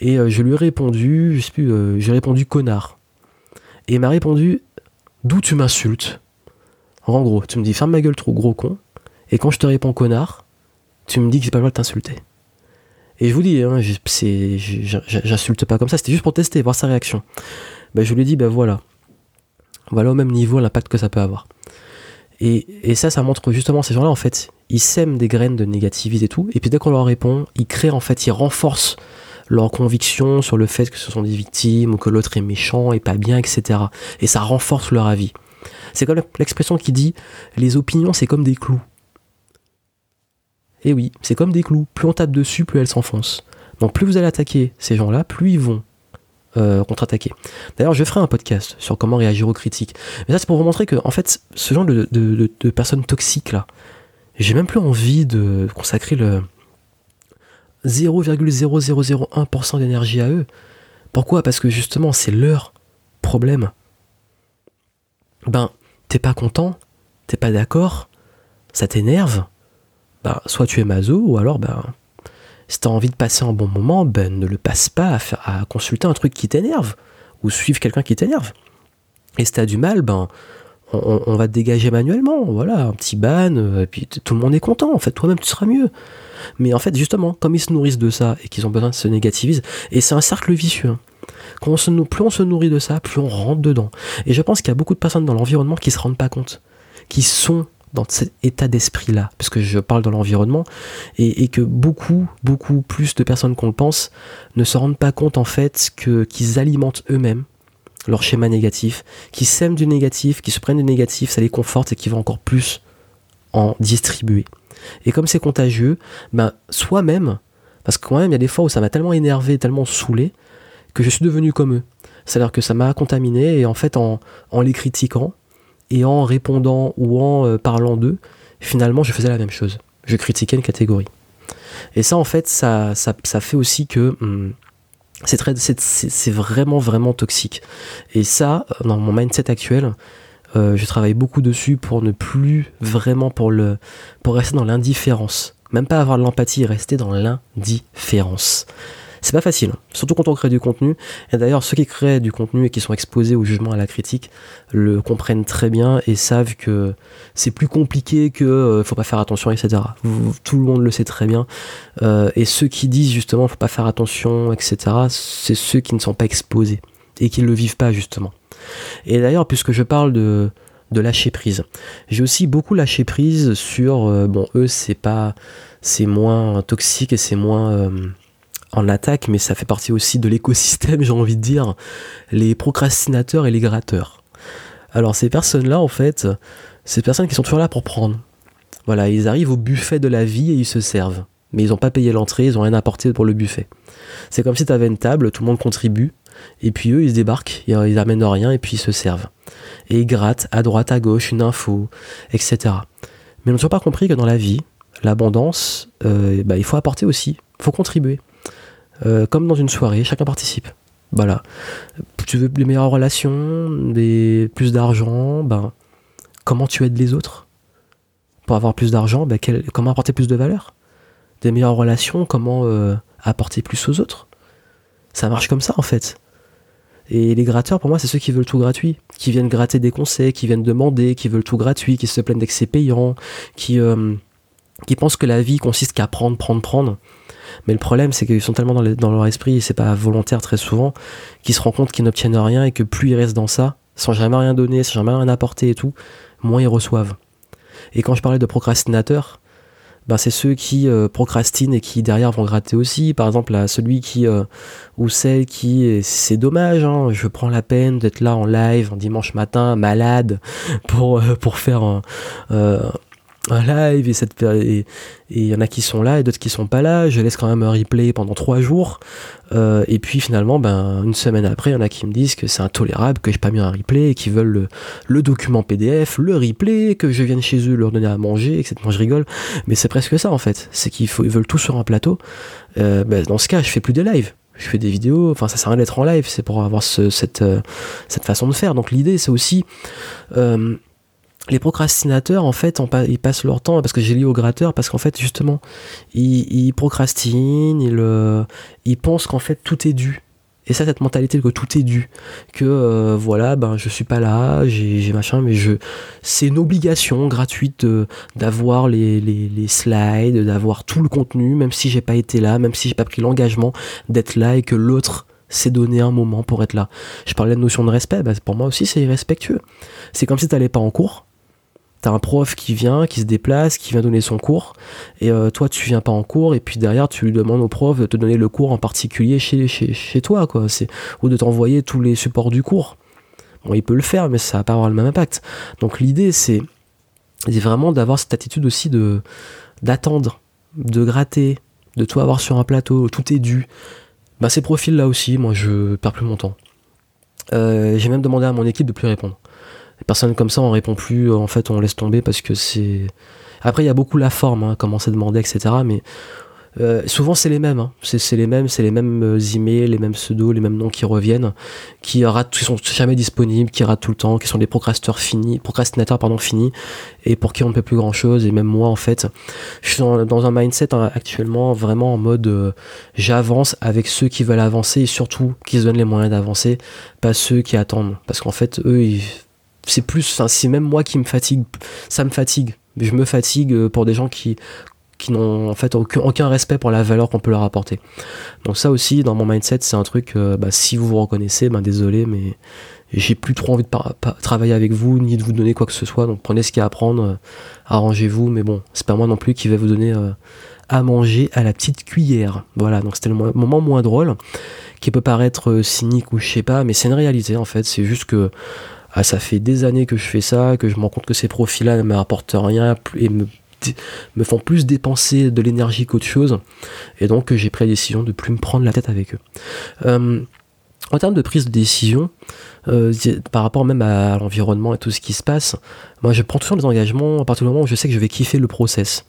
Et euh, je lui ai répondu, je sais plus, euh, j'ai répondu connard. Et il m'a répondu d'où tu m'insultes? En gros, tu me dis ferme ma gueule trop gros con, et quand je te réponds connard, tu me dis que j'ai pas le droit de t'insulter. Et je vous dis, hein, j'insulte pas comme ça, c'était juste pour tester, voir sa réaction. Ben, je lui dit, ben voilà. Voilà au même niveau l'impact que ça peut avoir. Et, ça, ça montre justement ces gens-là, en fait, ils sèment des graines de négativité et tout, et puis dès qu'on leur répond, ils créent, en fait, ils renforcent leur conviction sur le fait que ce sont des victimes, ou que l'autre est méchant et pas bien, etc. Et ça renforce leur avis. C'est comme l'expression qui dit les opinions, c'est comme des clous. Et eh oui, c'est comme des clous. Plus on tape dessus, plus elles s'enfoncent. Donc plus vous allez attaquer ces gens-là, plus ils vont euh, contre-attaquer. D'ailleurs, je ferai un podcast sur comment réagir aux critiques. Mais ça, c'est pour vous montrer que, en fait, ce genre de, de personnes toxiques là, j'ai même plus envie de consacrer le 0,0001% d'énergie à eux. Pourquoi? Parce que justement, c'est leur problème. Ben, t'es pas content, t'es pas d'accord, ça t'énerve, ben, soit tu es maso, ou alors, ben, si t'as envie de passer un bon moment, ben, ne le passe pas à, faire, à consulter un truc qui t'énerve, ou suivre quelqu'un qui t'énerve. Et si t'as du mal, ben, on, va te dégager manuellement, voilà, un petit ban, euh, et puis tout le monde est content, en fait, toi-même tu seras mieux. Mais en fait, justement, comme ils se nourrissent de ça et qu'ils ont besoin de se négativiser, et c'est un cercle vicieux. Hein. Plus on se nourrit de ça, plus on rentre dedans. Et je pense qu'il y a beaucoup de personnes dans l'environnement qui se rendent pas compte, qui sont dans cet état d'esprit-là, puisque je parle dans l'environnement, et, que beaucoup, beaucoup plus de personnes qu'on le pense ne se rendent pas compte en fait que qu'ils alimentent eux-mêmes leur schéma négatif, qui sèment du négatif, qui se prennent du négatif, ça les conforte et qui vont encore plus en distribuer. Et comme c'est contagieux, ben, soi-même, parce que quand même, il y a des fois où ça m'a tellement énervé, tellement saoulé, que je suis devenu comme eux. C'est-à-dire que ça m'a contaminé, et en fait, en, les critiquant, et en répondant ou en euh, parlant d'eux, finalement, je faisais la même chose. Je critiquais une catégorie. Et ça, en fait, ça, ça, fait aussi que hum, c'est vraiment, vraiment toxique. Et ça, dans mon mindset actuel, euh, je travaille beaucoup dessus pour ne plus vraiment pour le pour rester dans l'indifférence. Même pas avoir de l'empathie, rester dans l'indifférence. C'est pas facile, hein. surtout quand on crée du contenu. Et d'ailleurs, ceux qui créent du contenu et qui sont exposés au jugement, à la critique, le comprennent très bien et savent que c'est plus compliqué que euh, faut pas faire attention, etc. tout le monde le sait très bien. Euh, et ceux qui disent justement faut pas faire attention, etc., c'est ceux qui ne sont pas exposés et qui ne le vivent pas justement. Et d'ailleurs, puisque je parle de, de lâcher prise, j'ai aussi beaucoup lâché prise sur, euh, bon, eux, c'est pas, c'est moins toxique et c'est moins euh, en attaque, mais ça fait partie aussi de l'écosystème, j'ai envie de dire, les procrastinateurs et les gratteurs. Alors, ces personnes-là, en fait, ces personnes qui sont toujours là pour prendre. Voilà, ils arrivent au buffet de la vie et ils se servent. Mais ils n'ont pas payé l'entrée, ils n'ont rien apporté pour le buffet. C'est comme si tu avais une table, tout le monde contribue, et puis eux, ils se débarquent, ils, amènent rien et puis ils se servent. Et ils grattent à droite, à gauche une info, etc. Mais ils n'ont toujours pas compris que dans la vie, l'abondance, euh, bah, il faut apporter aussi, il faut contribuer. Euh, comme dans une soirée, chacun participe. Voilà. Tu veux des meilleures relations, des, plus d'argent, ben, comment tu aides les autres? Pour avoir plus d'argent, ben, comment apporter plus de valeur? Des meilleures relations, comment euh, apporter plus aux autres? Ça marche comme ça en fait. Et les gratteurs, pour moi, c'est ceux qui veulent tout gratuit, qui viennent gratter des conseils, qui viennent demander, qui veulent tout gratuit, qui se plaignent que c'est payant, qui, euh, qui pensent que la vie consiste qu'à prendre, prendre, prendre. Mais le problème, c'est qu'ils sont tellement dans, leur esprit, et c'est pas volontaire très souvent, qu'ils se rendent compte qu'ils n'obtiennent rien et que plus ils restent dans ça, sans jamais rien donner, sans jamais rien apporter et tout, moins ils reçoivent. Et quand je parlais de procrastinateurs, ben c'est ceux qui euh, procrastinent et qui derrière vont gratter aussi. Par exemple, celui qui euh, ou celle qui, c'est dommage, hein, je prends la peine d'être là en live en dimanche matin, malade, pour euh, pour faire un, un live et cette et il y en a qui sont là et d'autres qui sont pas là. Je laisse quand même un replay pendant trois jours. Euh, et puis finalement ben une semaine après il y en a qui me disent que c'est intolérable que j'ai pas mis un replay et qui veulent le, le, document PDF le replay que je vienne chez eux leur donner à manger etc moi je rigole. Mais c'est presque ça en fait. C'est qu'ils veulent tout sur un plateau. Euh, ben, dans ce cas je fais plus des lives je fais des vidéos, enfin ça sert à rien d'être en live, c'est pour avoir ce, cette, euh, cette façon de faire. Donc l'idée c'est aussi euh, les procrastinateurs, en fait, ils passent leur temps, parce que j'ai lié au gratteur, parce qu'en fait, justement, ils, procrastinent, ils, euh, ils pensent qu'en fait, tout est dû. Et ça, cette mentalité que tout est dû, que euh, voilà, ben je suis pas là, j'ai machin, mais je, c'est une obligation gratuite d'avoir les, slides, d'avoir tout le contenu, même si j'ai pas été là, même si j'ai pas pris l'engagement d'être là et que l'autre s'est donné un moment pour être là. Je parlais de notion de respect, ben, pour moi aussi c'est irrespectueux. C'est comme si t'allais pas en cours, t'as un prof qui vient, qui se déplace, qui vient donner son cours, et euh, toi tu viens pas en cours, et puis derrière tu lui demandes au prof de te donner le cours en particulier chez, chez, chez toi, quoi, c'est, ou de t'envoyer tous les supports du cours. Bon, il peut le faire, mais ça va pas avoir le même impact. Donc l'idée c'est, c'est vraiment d'avoir cette attitude aussi de d'attendre, de gratter, de tout avoir sur un plateau, tout est dû. Bah ces profils là aussi, moi je perds plus mon temps. Euh, j'ai même demandé à mon équipe de plus répondre personnes comme ça, on répond plus, en fait, on laisse tomber parce que c'est. Après, il y a beaucoup la forme, hein, comment c'est demandé, etc. Mais euh, souvent c'est les mêmes, hein. c'est les mêmes, c'est les mêmes emails, les mêmes pseudos, les mêmes noms qui reviennent, qui ratent, qui sont jamais disponibles, qui ratent tout le temps, qui sont des procrastinateurs finis, procrastinateurs pardon finis, et pour qui on ne peut plus grand chose. Et même moi en fait, je suis dans, un mindset hein, actuellement vraiment en mode euh, j'avance avec ceux qui veulent avancer et surtout qui se donnent les moyens d'avancer, pas ceux qui attendent, parce qu'en fait eux c'est plus, enfin c'est même moi qui me fatigue, ça me fatigue je me fatigue pour des gens qui qui n'ont en fait aucun, respect pour la valeur qu'on peut leur apporter. Donc ça aussi, dans mon mindset, c'est un truc, euh, bah, si vous vous reconnaissez, ben désolé, mais j'ai plus trop envie de travailler avec vous, ni de vous donner quoi que ce soit, donc prenez ce qu'il y a à prendre, euh, arrangez-vous, mais bon, c'est pas moi non plus qui vais vous donner euh, à manger à la petite cuillère. Voilà, donc c'était le moment moins drôle, qui peut paraître cynique ou je sais pas, mais c'est une réalité en fait, c'est juste que ah, ça fait des années que je fais ça, que je me rends compte que ces profils-là ne me rapportent rien et me me font plus dépenser de l'énergie qu'autre chose. Et donc j'ai pris la décision de plus me prendre la tête avec eux. Euh, en termes de prise de décision, euh, par rapport même à l'environnement et tout ce qui se passe, moi je prends toujours des engagements à partir du moment où je sais que je vais kiffer le process.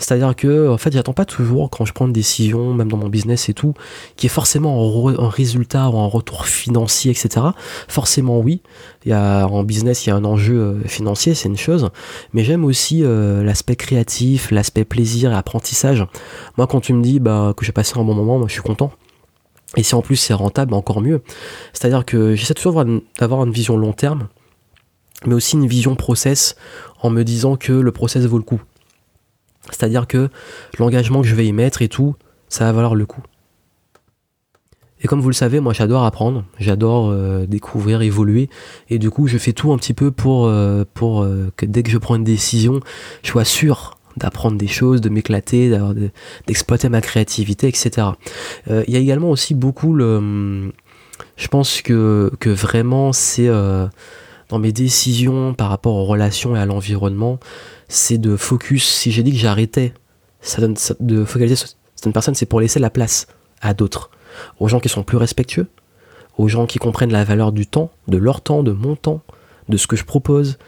C'est-à-dire que, en fait, j'attends pas toujours quand je prends une décision, même dans mon business et tout, qui est forcément un, résultat ou un retour financier, etc. Forcément, oui. Il y a, en business, il y a un enjeu euh, financier, c'est une chose. Mais j'aime aussi euh, l'aspect créatif, l'aspect plaisir et apprentissage. Moi, quand tu me dis bah, que j'ai passé un bon moment, moi, je suis content. Et si en plus c'est rentable, encore mieux. C'est-à-dire que j'essaie toujours d'avoir une vision long terme, mais aussi une vision process en me disant que le process vaut le coup. C'est-à-dire que l'engagement que je vais y mettre et tout, ça va valoir le coup. Et comme vous le savez, moi j'adore apprendre, j'adore euh, découvrir, évoluer, et du coup je fais tout un petit peu pour, euh, euh, que dès que je prends une décision, je sois sûr d'apprendre des choses, de m'éclater, d'exploiter ma créativité, etc. Il y a également aussi beaucoup le... Je pense que, que vraiment c'est dans mes décisions par rapport aux relations et à l'environnement, c'est de focus. Si j'ai dit que j'arrêtais de focaliser sur certaines personnes, c'est pour laisser la place à d'autres. Aux gens qui sont plus respectueux, aux gens qui comprennent la valeur du temps, de leur temps, de mon temps, de ce que je propose.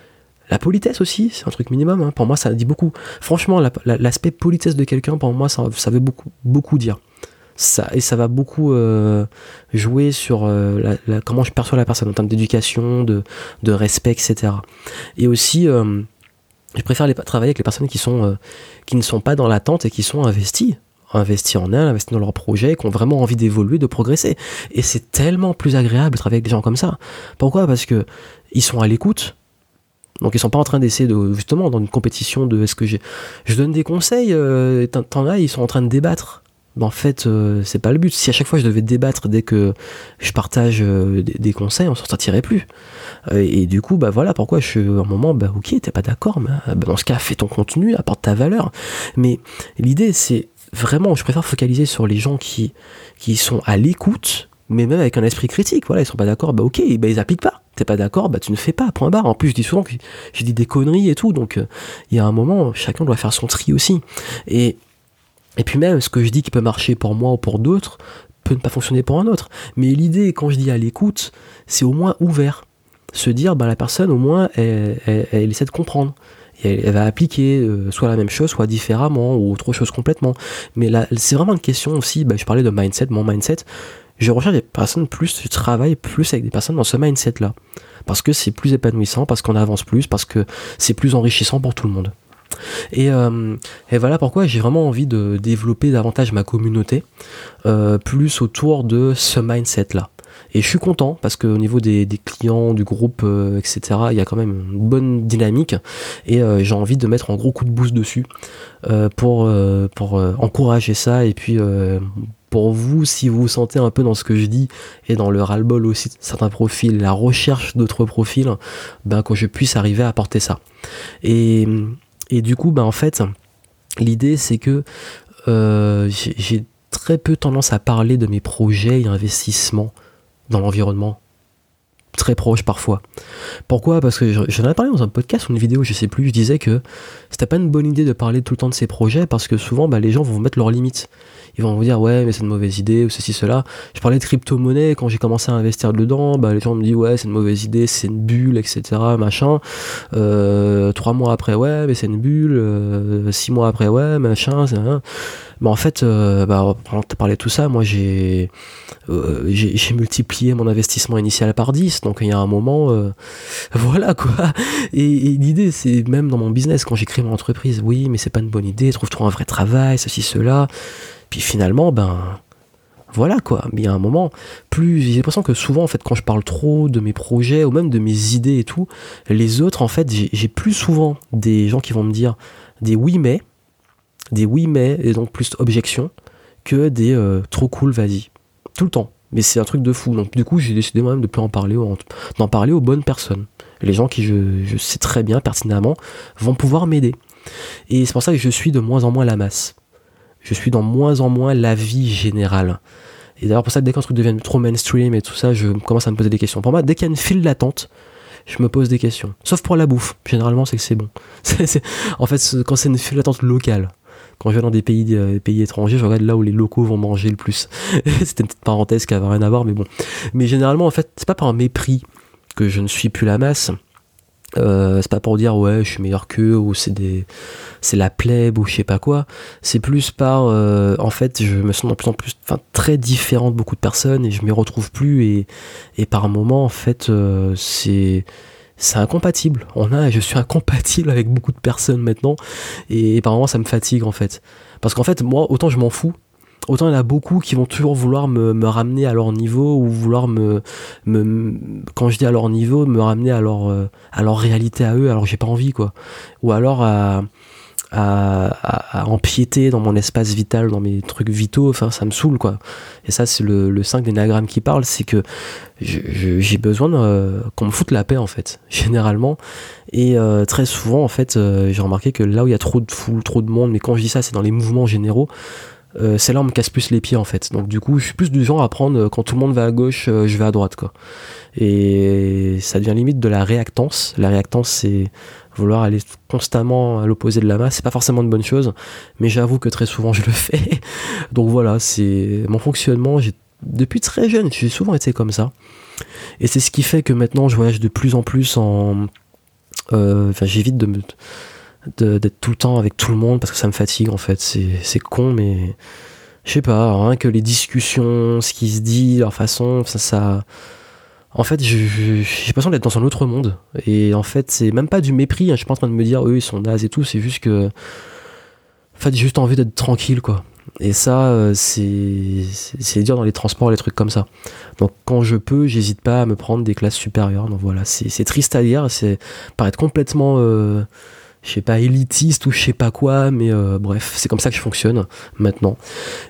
La politesse aussi, c'est un truc minimum. Hein. Pour moi, ça dit beaucoup. Franchement, l'aspect politesse de quelqu'un, pour moi, ça, ça veut beaucoup, beaucoup dire ça, et ça va beaucoup euh, jouer sur euh, la, comment je perçois la personne en termes d'éducation, de, de, respect, etc. Et aussi, euh, je préfère les, travailler avec les personnes qui, sont, qui ne sont pas dans l'attente et qui sont investies investies en elles, investies dans leur projet, qui ont vraiment envie d'évoluer, de progresser. Et c'est tellement plus agréable de travailler avec des gens comme ça. Pourquoi? Parce que ils sont à l'écoute, donc ils sont pas en train d'essayer de justement dans une compétition de est-ce que j'ai je donne des conseils euh, t'en as ils sont en train de débattre en fait, euh, c'est pas le but. Si à chaque fois je devais débattre dès que je partage euh, des, conseils, on s'en sortirait plus. Euh, et du coup, bah voilà pourquoi je suis un moment, bah ok, t'es pas d'accord, mais bah, dans ce cas, fais ton contenu, apporte ta valeur. Mais l'idée, c'est vraiment, je préfère focaliser sur les gens qui, qui sont à l'écoute, mais même avec un esprit critique. Voilà, ils sont pas d'accord, bah ok, bah ils appliquent pas. T'es pas d'accord, bah tu ne fais pas, point barre. En plus, je dis souvent que j'ai dit des conneries et tout, donc il y a un moment, chacun doit faire son tri aussi. Et et puis même, ce que je dis qui peut marcher pour moi ou pour d'autres, peut ne pas fonctionner pour un autre. Mais l'idée, quand je dis à l'écoute, c'est au moins ouvert. Se dire, bah, la personne, au moins, elle, essaie de comprendre. Et elle, va appliquer euh, soit la même chose, soit différemment, ou autre chose complètement. Mais là, c'est vraiment une question aussi, bah, je parlais de mindset, mon mindset. Je recherche des personnes plus, je travaille plus avec des personnes dans ce mindset-là. Parce que c'est plus épanouissant, parce qu'on avance plus, parce que c'est plus enrichissant pour tout le monde. Euh, et, voilà pourquoi j'ai vraiment envie de développer davantage ma communauté, euh, plus autour de ce mindset-là. Et je suis content parce qu'au niveau des, clients, du groupe, euh, etc., il y a quand même une bonne dynamique et j'ai envie de mettre un gros coup de boost dessus pour, pour encourager ça et puis pour vous, si vous vous sentez un peu dans ce que je dis et dans le ras-le-bol aussi de certains profils, la recherche d'autres profils, ben, que je puisse arriver à apporter ça. Et et du coup, bah, en fait, l'idée c'est que euh, j'ai très peu tendance à parler de mes projets et investissements dans l'environnement. Très proche parfois. Pourquoi? Parce que j'en avais parlé dans un podcast ou une vidéo, je sais plus, je disais que c'était pas une bonne idée de parler tout le temps de ces projets parce que souvent bah, les gens vont mettre leurs limites ils vont vous dire ouais mais c'est une mauvaise idée ou ceci cela. Je parlais de crypto-monnaie quand j'ai commencé à investir dedans, bah, les gens me disent ouais c'est une mauvaise idée, c'est une bulle, etc. machin. Euh, trois mois après ouais mais c'est une bulle, euh, six mois après ouais machin. Mais en fait, euh, bah, tu parlais de tout ça, moi j'ai euh, j'ai multiplié mon investissement initial par 10. Donc il y a un moment, euh, voilà quoi. Et, l'idée, c'est même dans mon business, quand j'ai créé mon entreprise, oui, mais c'est pas une bonne idée, trouve-toi un vrai travail, ceci, cela. Puis finalement, ben voilà quoi. Mais il y a un moment, plus j'ai l'impression que souvent en fait quand je parle trop de mes projets ou même de mes idées et tout, les autres en fait j'ai plus souvent des gens qui vont me dire des oui mais, des oui mais et donc plus objections que des euh, trop cool vas-y. Tout le temps. Mais c'est un truc de fou. Donc du coup j'ai décidé moi-même de plus en parler, d'en parler aux bonnes personnes. Les gens qui je, je sais très bien pertinemment vont pouvoir m'aider. Et c'est pour ça que je suis de moins en moins la masse je suis dans moins en moins la vie générale. Et d'ailleurs, pour ça, dès qu'un truc devient trop mainstream et tout ça, je commence à me poser des questions. Pour moi, dès qu'il y a une file d'attente, je me pose des questions. Sauf pour la bouffe. Généralement, c'est que c'est bon. en fait, quand c'est une file d'attente locale, quand je vais dans des pays, euh, pays étrangers, je regarde là où les locaux vont manger le plus. C'était une petite parenthèse qui avait rien à voir, mais bon. Mais généralement, en fait, c'est pas par un mépris que je ne suis plus la masse. Euh, c'est pas pour dire ouais je suis meilleur qu'eux ou c'est des c'est la plèbe ou je sais pas quoi c'est plus par euh, en fait je me sens de plus en plus enfin très différent de beaucoup de personnes et je m'y retrouve plus et, et par moment en fait euh, c'est c'est incompatible. On a je suis incompatible avec beaucoup de personnes maintenant. Et, par ça me fatigue en fait. Parce qu'en fait moi autant je m'en fous autant il y en a beaucoup qui vont toujours vouloir me, ramener à leur niveau ou vouloir me, me, quand je dis à leur niveau me ramener à leur euh, à leur réalité à eux alors j'ai pas envie quoi. Ou alors à, à, empiéter dans mon espace vital dans mes trucs vitaux enfin ça me saoule quoi et ça c'est le, le 5 d'énagramme qui parle c'est que j'ai besoin qu'on me foute la paix en fait généralement et euh, très souvent en fait euh, j'ai remarqué que là où il y a trop de foule trop de monde mais quand je dis ça c'est dans les mouvements généraux euh, celle-là on me casse plus les pieds en fait. Donc du coup, je suis plus du genre à prendre euh, quand tout le monde va à gauche, euh, je vais à droite quoi. Et ça devient limite de la réactance. La réactance, c'est vouloir aller constamment à l'opposé de la masse. C'est pas forcément une bonne chose, mais j'avoue que très souvent je le fais. Donc voilà, c'est mon fonctionnement. J'ai depuis très jeune, j'ai souvent été comme ça. Et c'est ce qui fait que maintenant je voyage de plus en plus en. Enfin, j'évite de d'être tout le temps avec tout le monde parce que ça me fatigue en fait. C'est con, mais je sais pas, rien que les discussions, ce qui se dit, leur façon, ça. ça en fait, j'ai l'impression d'être dans un autre monde. Et en fait, c'est même pas du mépris. Hein. Je suis pas de me dire, eux, ils sont nazes et tout. C'est juste que. En fait, j'ai juste envie d'être tranquille, quoi. Et ça, euh, c'est dur dans les transports, les trucs comme ça. Donc quand je peux, j'hésite pas à me prendre des classes supérieures. Donc voilà, c'est triste à dire, c'est paraître complètement euh, je sais pas, élitiste ou je sais pas quoi, mais euh, bref, c'est comme ça que je fonctionne maintenant.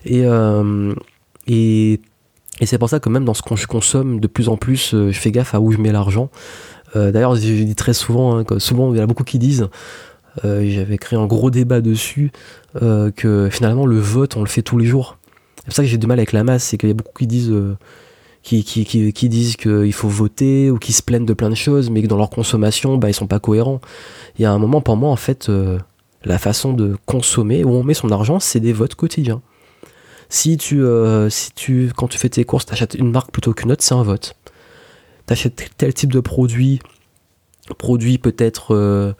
Et, euh, et, et c'est pour ça que même dans ce je consomme, de plus en plus, euh, je fais gaffe à où je mets l'argent. D'ailleurs, je dis très souvent, hein, souvent il y en a beaucoup qui disent, j'avais créé un gros débat dessus, que finalement le vote, on le fait tous les jours. C'est pour ça que j'ai du mal avec la masse, c'est qu'il y a beaucoup qui disent qui, disent qu'il faut voter ou qui se plaignent de plein de choses, mais que dans leur consommation, bah, ils sont pas cohérents. Il y a un moment, pour moi, en fait, euh, la façon de consommer, où on met son argent, c'est des votes quotidiens. Si tu, euh, si tu, quand tu fais tes courses, t'achètes une marque plutôt qu'une autre, c'est un vote. T'achètes tel type de produit, produit peut-être euh,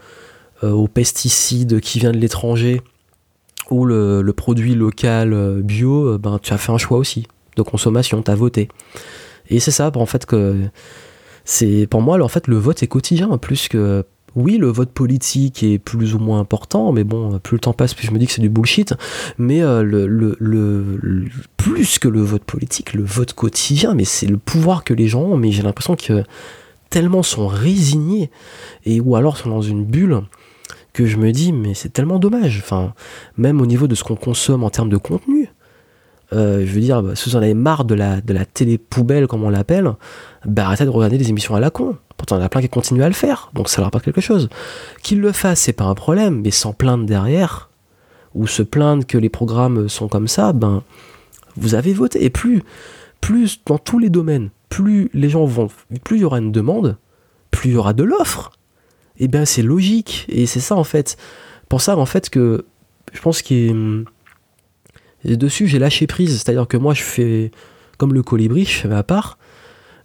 aux pesticides qui vient de l'étranger, ou le, produit local bio, ben, tu as fait un choix aussi de consommation, t'as voté. Et c'est ça, en fait, que c'est pour moi, en fait, le vote est quotidien, plus que oui, le vote politique est plus ou moins important, mais bon, plus le temps passe, plus je me dis que c'est du bullshit. Mais euh, le, le, plus que le vote politique, le vote quotidien, mais c'est le pouvoir que les gens ont. Mais j'ai l'impression que tellement sont résignés et ou alors sont dans une bulle que je me dis, mais c'est tellement dommage. Enfin, même au niveau de ce qu'on consomme en termes de contenu. Euh, je veux dire, si vous en avez marre de la, de la télé poubelle, comme on l'appelle, bah, arrêtez de regarder des émissions à la con. Pourtant, il y en a plein qui continuent à le faire, donc ça leur apporte quelque chose. Qu'ils le fassent, c'est pas un problème, mais sans plaindre derrière, ou se plaindre que les programmes sont comme ça, ben, vous avez voté. Et plus, plus dans tous les domaines, plus les gens vont, plus il y aura une demande, plus il y aura de l'offre. Et bien, c'est logique, et c'est ça en fait. Pour ça, en fait, que je pense qu'il et dessus, j'ai lâché prise. C'est-à-dire que moi, je fais comme le colibri, je fais ma part.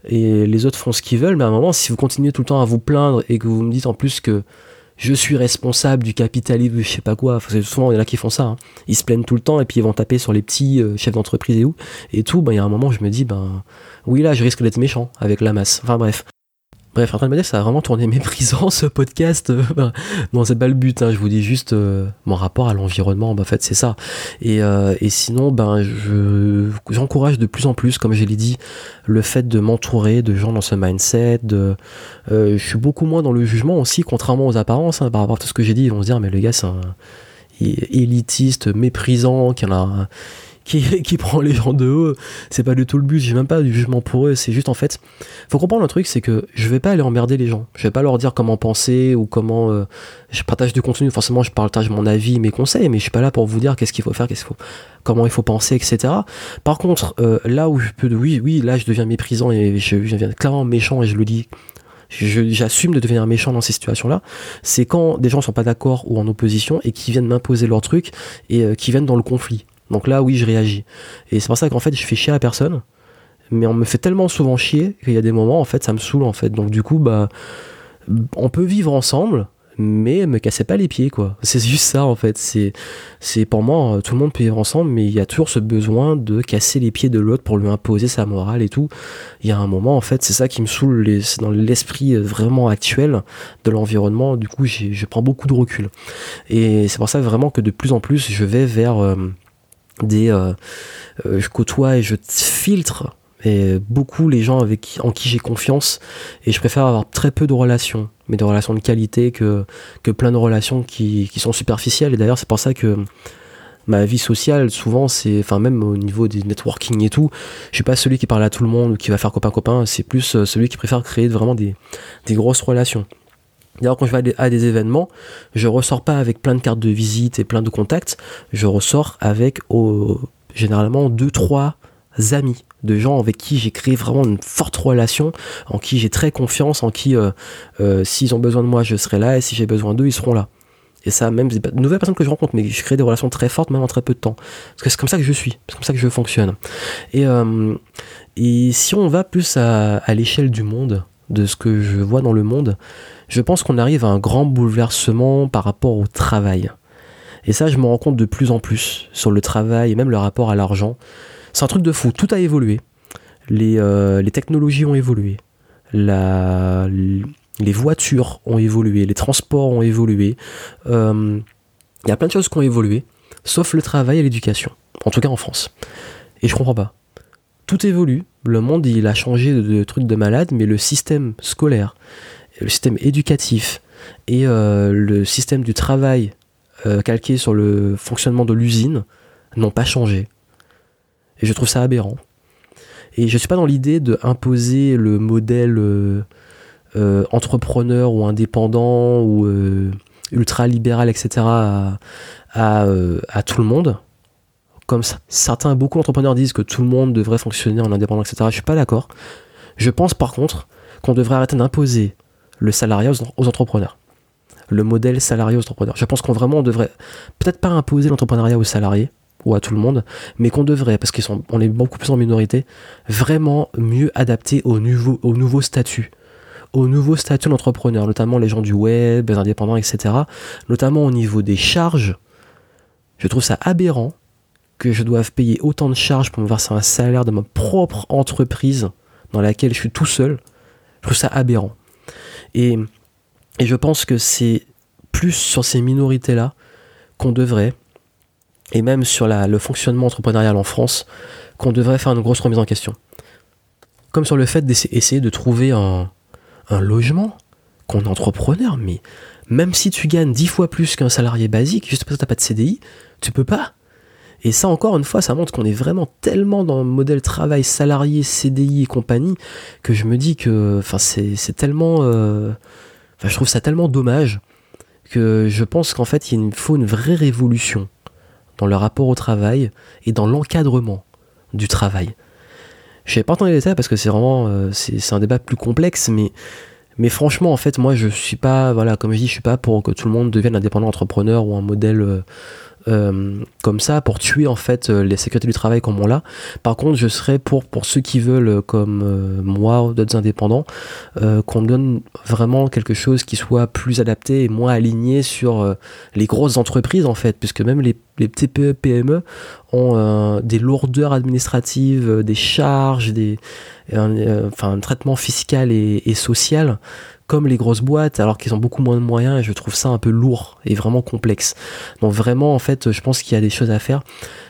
Et les autres font ce qu'ils veulent. Mais à un moment, si vous continuez tout le temps à vous plaindre et que vous me dites en plus que je suis responsable du capitalisme, je sais pas quoi. Souvent, il y en qui font ça. Hein. Ils se plaignent tout le temps et puis ils vont taper sur les petits euh, chefs d'entreprise et où. Et tout, ben, il y a un moment, je me dis, ben, oui, là, je risque d'être méchant avec la masse. Enfin, bref. Bref, en train de me dire ça a vraiment tourné méprisant ce podcast. Euh, non, c'est pas le but. Hein. je vous dis juste euh, mon rapport à l'environnement. Ben, en fait, c'est ça. Et, euh, et, sinon, ben, je, j'encourage de plus en plus, comme je l'ai dit, le fait de m'entourer de gens dans ce mindset. Je suis beaucoup moins dans le jugement aussi, contrairement aux apparences. Hein, par rapport à tout ce que j'ai dit, ils vont se dire, mais le gars, c'est un élitiste, méprisant, qui en a qui, prend les gens de haut. C'est pas du tout le but, j'ai même pas du jugement pour eux. C'est juste en fait, faut comprendre un truc, c'est que je vais pas aller emmerder les gens. Je vais pas leur dire comment penser ou comment. Euh, je partage du contenu, forcément, je partage mon avis, mes conseils, mais je suis pas là pour vous dire qu'est-ce qu'il faut faire, qu'est-ce qu'il faut, comment il faut penser, etc. Par contre, euh, là où je peux, oui, oui, là je deviens méprisant et je, je deviens clairement méchant et je le dis j'assume de devenir méchant dans ces situations-là, c'est quand des gens sont pas d'accord ou en opposition et qui viennent m'imposer leur truc et euh, qui viennent dans le conflit. Donc là, oui, je réagis. Et c'est pour ça qu'en fait, je fais chier à personne. Mais on me fait tellement souvent chier qu'il y a des moments, en fait, ça me saoule, en fait. Donc du coup, bah, on peut vivre ensemble, mais me cassez pas les pieds, quoi. C'est juste ça, en fait. C'est, c'est pour moi, tout le monde peut vivre ensemble, mais il y a toujours ce besoin de casser les pieds de l'autre pour lui imposer sa morale et tout. Il y a un moment, en fait, c'est ça qui me saoule les, dans l'esprit vraiment actuel de l'environnement. Du coup, je prends beaucoup de recul. Et c'est pour ça vraiment que de plus en plus, je vais vers euh, des euh, euh, je côtoie et je filtre beaucoup les gens en qui j'ai confiance et je préfère avoir très peu de relations mais de relations de qualité que, que plein de relations qui, sont superficielles. Et d'ailleurs c'est pour ça que ma vie sociale souvent c'est enfin même au niveau des networking et tout je suis pas celui qui parle à tout le monde ou qui va faire copain copain c'est plus euh, celui qui préfère créer vraiment des grosses relations D'ailleurs, quand je vais à des, événements, je ressors pas avec plein de cartes de visite et plein de contacts. Je ressors avec généralement deux, trois amis de gens avec qui j'ai créé vraiment une forte relation, en qui j'ai très confiance, en qui euh, euh, s'ils ont besoin de moi, je serai là, et si j'ai besoin d'eux, ils seront là. Et ça, même des nouvelles personnes que je rencontre, mais je crée des relations très fortes, même en très peu de temps. Parce que c'est comme ça que je suis, c'est comme ça que je fonctionne. Et, euh, et si on va plus à, à l'échelle du monde, de ce que je vois dans le monde, je pense qu'on arrive à un grand bouleversement par rapport au travail. Et ça, je me rends compte de plus en plus sur le travail et même le rapport à l'argent. C'est un truc de fou, tout a évolué. Les, euh, technologies ont évolué. Les voitures ont évolué, les transports ont évolué. Euh, il y a plein de choses qui ont évolué, sauf le travail et l'éducation. En tout cas en France. Et je comprends pas. Tout évolue, le monde il a changé de trucs de malade, mais le système scolaire, le système éducatif et euh, le système du travail euh, calqué sur le fonctionnement de l'usine n'ont pas changé. Et je trouve ça aberrant. Et je ne suis pas dans l'idée de imposer le modèle euh, entrepreneur ou indépendant ou ultra-libéral, etc. à, à, tout le monde. Comme certains, beaucoup d'entrepreneurs disent que tout le monde devrait fonctionner en indépendant, etc. Je suis pas d'accord. Je pense par contre qu'on devrait arrêter d'imposer le salariat aux, entrepreneurs. Le modèle salarié aux entrepreneurs. Je pense qu'on vraiment devrait peut-être pas imposer l'entrepreneuriat aux salariés ou à tout le monde, mais qu'on devrait, parce qu'on est beaucoup plus en minorité, vraiment mieux adapter au nouveau, au nouveau statut au nouveau statut d'entrepreneur, notamment les gens du web, les indépendants, etc. Notamment au niveau des charges. Je trouve ça aberrant que je doive payer autant de charges pour me verser un salaire de ma propre entreprise dans laquelle je suis tout seul. Je trouve ça aberrant. Et, je pense que c'est plus sur ces minorités-là qu'on devrait, et même sur le fonctionnement entrepreneurial en France, qu'on devrait faire une grosse remise en question. Comme sur le fait d'essayer de trouver un, logement, qu'on est entrepreneur, mais même si tu gagnes dix fois plus qu'un salarié basique, juste parce que tu n'as pas de CDI, tu peux pas. Et ça, encore une fois, ça montre qu'on est vraiment tellement dans le modèle travail salarié, CDI et compagnie, que je me dis que c'est tellement. Euh, je trouve ça tellement dommage que je pense qu'en fait, il faut une vraie révolution dans le rapport au travail et dans l'encadrement du travail. Je vais pas entendre les détails parce que c'est vraiment euh, c'est un débat plus complexe, mais mais franchement, en fait, moi, je suis pas voilà, comme je dis, je suis pas pour que tout le monde devienne indépendant entrepreneur ou un modèle euh, euh, comme ça pour tuer en fait euh, les sécurités du travail comme on l'a. Par contre, je serais pour pour ceux qui veulent euh, comme moi ou d'autres indépendants qu'on donne vraiment quelque chose qui soit plus adapté et moins aligné sur les grosses entreprises en fait, puisque même les, les TPE PME ont des lourdeurs administratives, des charges, des enfin un traitement fiscal et social comme les grosses boîtes, alors qu'ils ont beaucoup moins de moyens, et je trouve ça un peu lourd et vraiment complexe. Donc vraiment, en fait, je pense qu'il y a des choses à faire.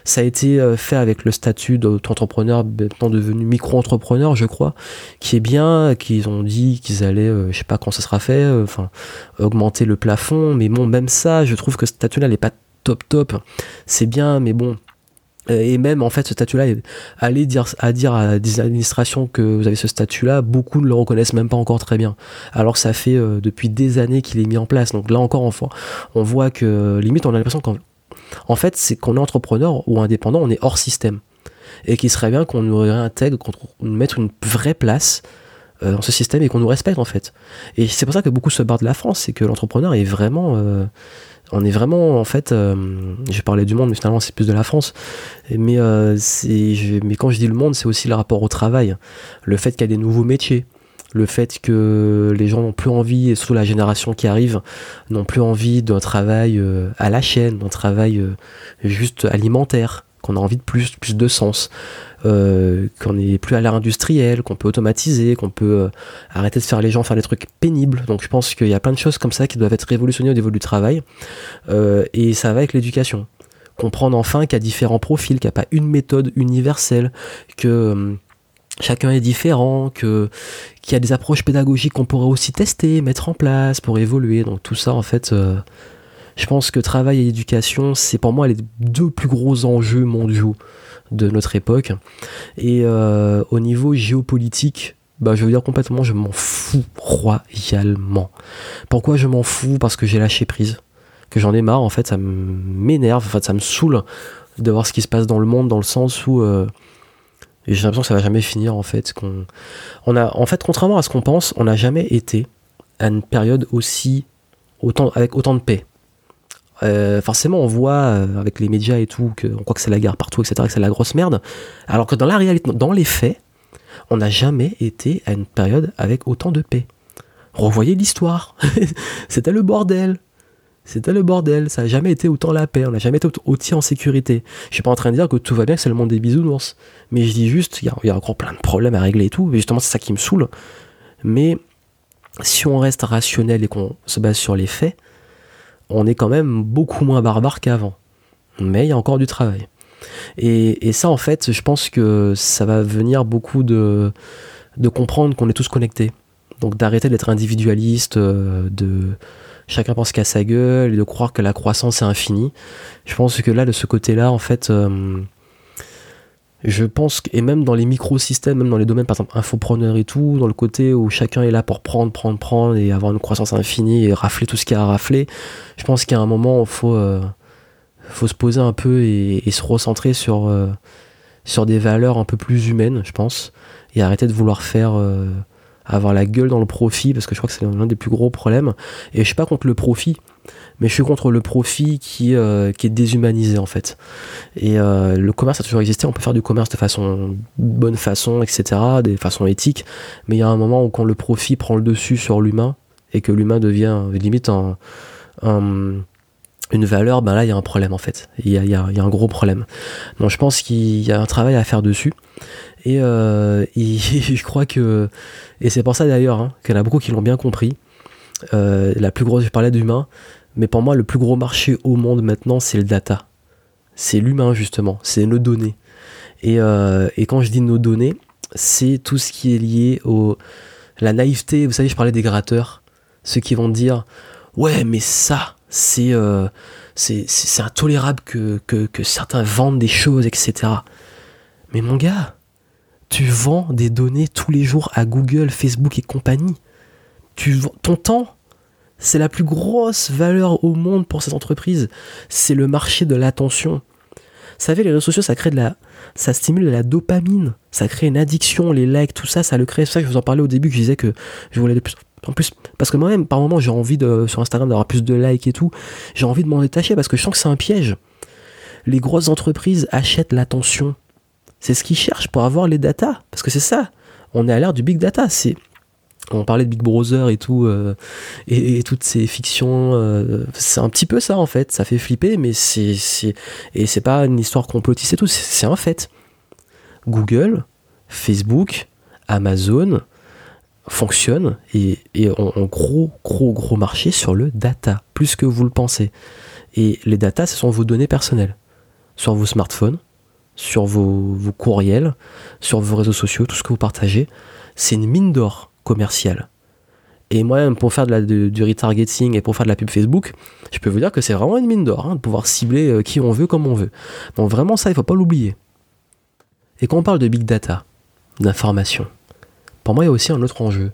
Ça a été euh, fait avec le statut d'auto-entrepreneur, maintenant devenu micro-entrepreneur, je crois, qui est bien, qu'ils ont dit qu'ils allaient, euh, je sais pas quand ça sera fait, euh, enfin, augmenter le plafond, mais bon, même ça, je trouve que ce statut-là n'est pas top top. C'est bien, mais bon, et même en fait ce statut-là, aller dire à dire à des administrations que vous avez ce statut-là, beaucoup ne le reconnaissent même pas encore très bien. Alors ça fait euh, depuis des années qu'il est mis en place. Donc là encore, on voit, que limite on a l'impression qu'en en fait c'est qu'on est entrepreneur ou indépendant, on est hors système et qu'il serait bien qu'on nous réintègre, qu'on nous mette une vraie place euh, dans ce système et qu'on nous respecte en fait. Et c'est pour ça que beaucoup se barrent de la France, c'est que l'entrepreneur est vraiment on est vraiment en fait euh, j'ai parlé du monde mais finalement c'est plus de la France. Mais euh, mais quand je dis le monde c'est aussi le rapport au travail. Le fait qu'il y a des nouveaux métiers. Le fait que les gens n'ont plus envie et surtout la génération qui arrive n'ont plus envie d'un travail euh, à la chaîne d'un travail juste alimentaire qu'on a envie de plus plus de sens euh, qu'on n'est plus à l'ère industrielle, qu'on peut automatiser, qu'on peut euh, arrêter de faire les gens faire des trucs pénibles. Donc je pense qu'il y a plein de choses comme ça qui doivent être révolutionnées au niveau du travail. Euh, et ça va avec l'éducation. Comprendre enfin qu'il y a différents profils, qu'il n'y a pas une méthode universelle, que chacun est différent, que qu'il y a des approches pédagogiques qu'on pourrait aussi tester, mettre en place pour évoluer. Donc tout ça en fait je pense que travail et éducation, c'est pour moi les deux plus gros enjeux mondiaux de notre époque. Et euh, au niveau géopolitique, bah, je veux dire complètement, je m'en fous royalement. Pourquoi je m'en fous? Parce que j'ai lâché prise. Que j'en ai marre, en fait, ça m'énerve, ça me saoule de voir ce qui se passe dans le monde, dans le sens où euh, j'ai l'impression que ça va jamais finir, en fait. Qu'on, on a, en fait, contrairement à ce qu'on pense, on n'a jamais été à une période aussi, autant, avec autant de paix. Euh, forcément on voit euh, avec les médias et tout qu'on croit que c'est la guerre partout, etc., que c'est la grosse merde. Alors que dans la réalité, dans les faits, on n'a jamais été à une période avec autant de paix. Revoyez l'histoire. C'était le bordel. C'était le bordel. Ça n'a jamais été autant la paix. On n'a jamais été aussi en sécurité. Je suis pas en train de dire que tout va bien, que c'est le monde des bisounours. Mais je dis juste, il y, a encore plein de problèmes à régler et tout. Mais justement, c'est ça qui me saoule. Mais si on reste rationnel et qu'on se base sur les faits, on est quand même beaucoup moins barbare qu'avant. Mais il y a encore du travail. Et, ça, en fait, je pense que ça va venir beaucoup de, comprendre qu'on est tous connectés. Donc d'arrêter d'être individualiste, euh, de chacun pense qu'à sa gueule, et de croire que la croissance est infinie. Je pense que là, de ce côté-là, en fait, euh, je pense et même dans les microsystèmes, même dans les domaines par exemple infopreneur et tout, dans le côté où chacun est là pour prendre, prendre, prendre et avoir une croissance infinie et rafler tout ce qu'il y a à rafler, je pense qu'à un moment il faut, euh, se poser un peu et, se recentrer sur, euh, sur des valeurs un peu plus humaines, je pense, et arrêter de vouloir faire euh, avoir la gueule dans le profit parce que je crois que c'est l'un des plus gros problèmes. Et je suis pas contre le profit, mais je suis contre le profit qui, euh, qui est déshumanisé en fait. Et euh, le commerce a toujours existé, on peut faire du commerce de façon bonne façon, etc., des façons éthiques, mais il y a un moment où quand le profit prend le dessus sur l'humain et que l'humain devient limite un, une valeur, ben là il y a un problème en fait. Il y a, y a, un gros problème. Donc je pense qu'il y a un travail à faire dessus. Et, euh, je crois que, et c'est pour ça d'ailleurs hein, qu'il y en a beaucoup qui l'ont bien compris. la plus grosse, je parlais d'humain, mais pour moi, le plus gros marché au monde maintenant, c'est le data. C'est l'humain, justement. C'est nos données. Et, euh, et, quand je dis nos données, c'est tout ce qui est lié au la naïveté. Vous savez, je parlais des gratteurs. Ceux qui vont dire Ouais, mais ça, c'est euh, c'est intolérable que, que, que certains vendent des choses, etc. Mais mon gars, tu vends des données tous les jours à Google, Facebook et compagnie. Tu ton temps c'est la plus grosse valeur au monde pour ces entreprises. C'est le marché de l'attention. Vous savez, les réseaux sociaux, ça crée de la, ça stimule de la dopamine, ça crée une addiction, les likes, tout ça, ça le crée. C'est ça que je vous en parlais au début, que je disais que je voulais de plus en plus, parce que moi-même, par moment, j'ai envie de, sur Instagram d'avoir plus de likes et tout. J'ai envie de m'en détacher parce que je sens que c'est un piège. les grosses entreprises achètent l'attention. C'est ce qu'ils cherchent pour avoir les datas. Parce que c'est ça. On est à l'ère du big data. C'est on parlait de Big Brother et tout, euh, et, toutes ces fictions, euh, c'est un petit peu ça en fait. Ça fait flipper, mais c'est, et c'est pas une histoire complotiste et tout, c'est un fait. Google, Facebook, Amazon fonctionnent et, ont un gros, gros, gros marché sur le data, plus que vous le pensez. Et les data, ce sont vos données personnelles, sur vos smartphones, sur vos courriels, sur vos réseaux sociaux, tout ce que vous partagez. C'est une mine d'or commercial. Et moi-même, pour faire du retargeting et pour faire de la pub Facebook, je peux vous dire que c'est vraiment une mine d'or hein, de pouvoir cibler euh, qui on veut, comme on veut. Donc vraiment ça, il faut pas l'oublier. Et quand on parle de big data, d'information, pour moi, il y a aussi un autre enjeu.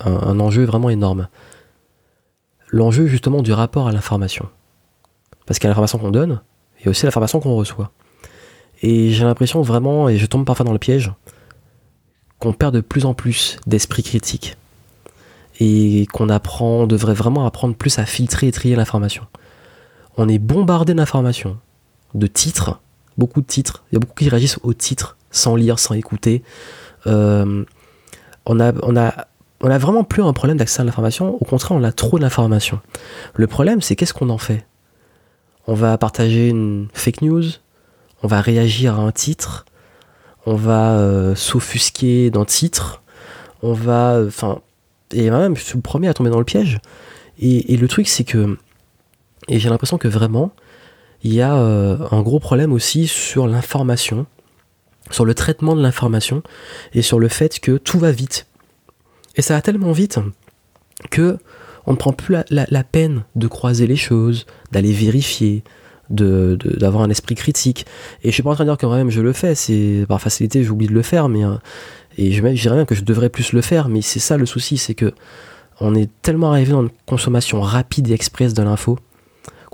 Un, enjeu vraiment énorme. L'enjeu justement du rapport à l'information. Parce qu'il y a l'information qu'on donne, et aussi l'information qu'on reçoit. Et j'ai l'impression vraiment, et je tombe parfois dans le piège, qu'on perd de plus en plus d'esprit critique et qu'on apprend, devrait vraiment apprendre plus à filtrer et trier l'information. On est bombardé d'informations, de titres, beaucoup de titres. Il y a beaucoup qui réagissent aux titres sans lire, sans écouter. Euh, on, a, on, a, on a vraiment plus un problème d'accès à l'information. Au contraire, on a trop d'informations. Le problème, c'est qu'est-ce qu'on en fait? On va partager une fake news, on va réagir à un titre, on va euh, s'offusquer d'un titre, on va. Enfin. et même, je suis le premier à tomber dans le piège. Et, le truc, c'est que. Et j'ai l'impression que vraiment, il y a euh, un gros problème aussi sur l'information, sur le traitement de l'information, et sur le fait que tout va vite. Et ça va tellement vite que on ne prend plus la peine de croiser les choses, d'aller vérifier, de, d'avoir un esprit critique. Et je suis pas en train de dire que moi-même je le fais, c'est par facilité j'oublie de le faire, mais euh, et je dirais même que je devrais plus le faire, mais c'est ça le souci, c'est que on est tellement arrivé dans une consommation rapide et express de l'info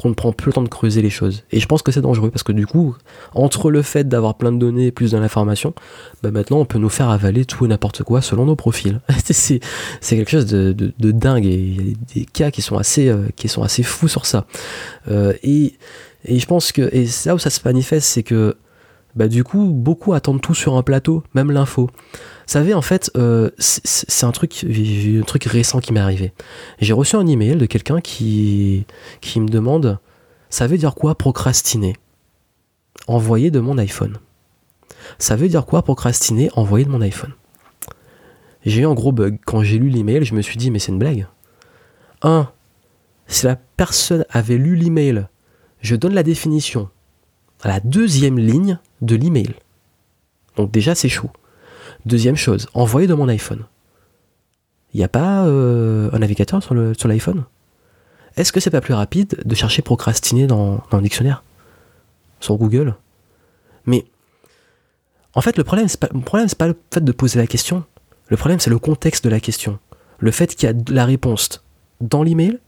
qu'on ne prend plus le temps de creuser les choses. Et je pense que c'est dangereux parce que du coup, entre le fait d'avoir plein de données et plus de l'information, bah maintenant on peut nous faire avaler tout et n'importe quoi selon nos profils. c'est quelque chose de, de, dingue et il y a des cas qui sont assez, euh, qui sont assez fous sur ça. Euh, et et je pense que, et là où ça se manifeste, c'est que, bah, du coup, beaucoup attendent tout sur un plateau, même l'info. Vous savez, en fait, euh, c'est un truc, un truc récent qui m'est arrivé. J'ai reçu un email de quelqu'un qui, qui me demande, ça veut dire quoi procrastiner Envoyer de mon iPhone. Ça veut dire quoi procrastiner Envoyer de mon iPhone. J'ai eu un gros bug. Quand j'ai lu l'email, je me suis dit, mais c'est une blague. Un, si la personne avait lu l'email je donne la définition à la deuxième ligne de l'email. Donc déjà c'est chaud. Deuxième chose, envoyer de mon iPhone. Il n'y a pas euh, un navigateur sur l'iPhone? Est-ce que c'est pas plus rapide de chercher procrastiner dans, dans le dictionnaire? Sur Google? Mais en fait le problème c'est pas, le problème pas le fait de poser la question. Le problème c'est le contexte de la question. Le fait qu'il y a la réponse dans l'email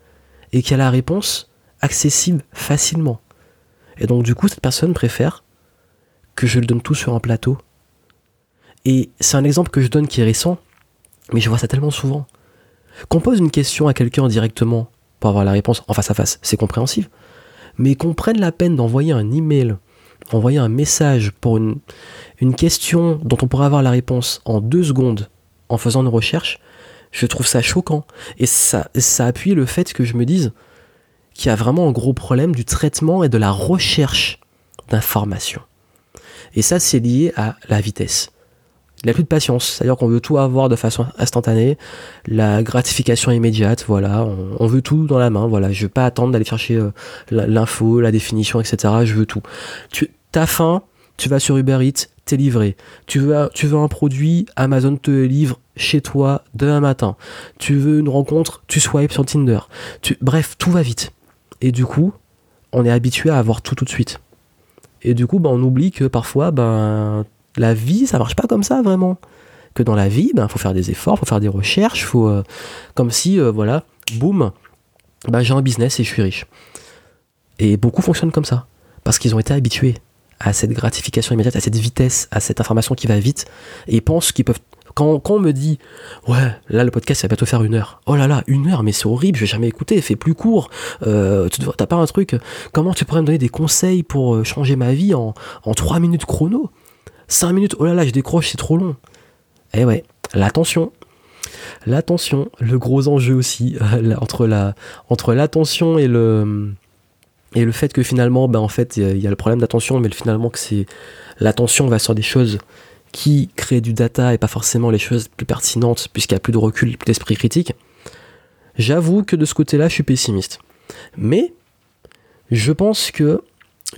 et qu'il y a la réponse accessible facilement. Et donc du coup, cette personne préfère que je le donne tout sur un plateau. Et c'est un exemple que je donne qui est récent, mais je vois ça tellement souvent. Qu'on pose une question à quelqu'un directement pour avoir la réponse en face à face, c'est compréhensible. Mais qu'on prenne la peine d'envoyer un email, envoyer un message pour une, une question dont on pourrait avoir la réponse en deux secondes en faisant une recherche, je trouve ça choquant. Et ça, ça appuie le fait que je me dise, qui a vraiment un gros problème du traitement et de la recherche d'informations. Et ça, c'est lié à la vitesse. Il n'y a plus de patience, c'est-à-dire qu'on veut tout avoir de façon instantanée, la gratification immédiate, voilà, on, veut tout dans la main, voilà, je veux pas attendre d'aller chercher euh, l'info, la définition, etc. Je veux tout. Tu as faim, tu vas sur Uber Eats, t'es livré. Tu veux, tu veux un produit, Amazon te livre chez toi demain matin. Tu veux une rencontre, tu swipes sur Tinder. Bref, tout va vite. Et du coup, on est habitué à avoir tout tout de suite. Et du coup, ben, on oublie que parfois, ben, la vie, ça marche pas comme ça vraiment. Que dans la vie, il ben, faut faire des efforts, faut faire des recherches, faut euh, comme si, euh, voilà, boum, ben, j'ai un business et je suis riche. Et beaucoup fonctionnent comme ça, parce qu'ils ont été habitués à cette gratification immédiate, à cette vitesse, à cette information qui va vite, et ils pensent qu'ils peuvent Quand, on me dit, ouais, là le podcast ça va bientôt faire une heure. Oh là là, une heure, mais c'est horrible, je vais jamais écouter, fais plus court. Euh, t'as pas un truc, comment tu pourrais me donner des conseils pour euh, changer ma vie en, en 3 minutes chrono? 5 minutes, oh là là, je décroche, c'est trop long. Eh ouais, l'attention. L'attention, le gros enjeu aussi, la entre l'attention et le et le fait que finalement, ben en fait, il y a le problème d'attention, mais finalement que c'est l'attention va sur des choses qui créent du data et pas forcément les choses plus pertinentes puisqu'il n'y a plus de recul, plus d'esprit critique. J'avoue que de ce côté-là, je suis pessimiste. Mais je pense que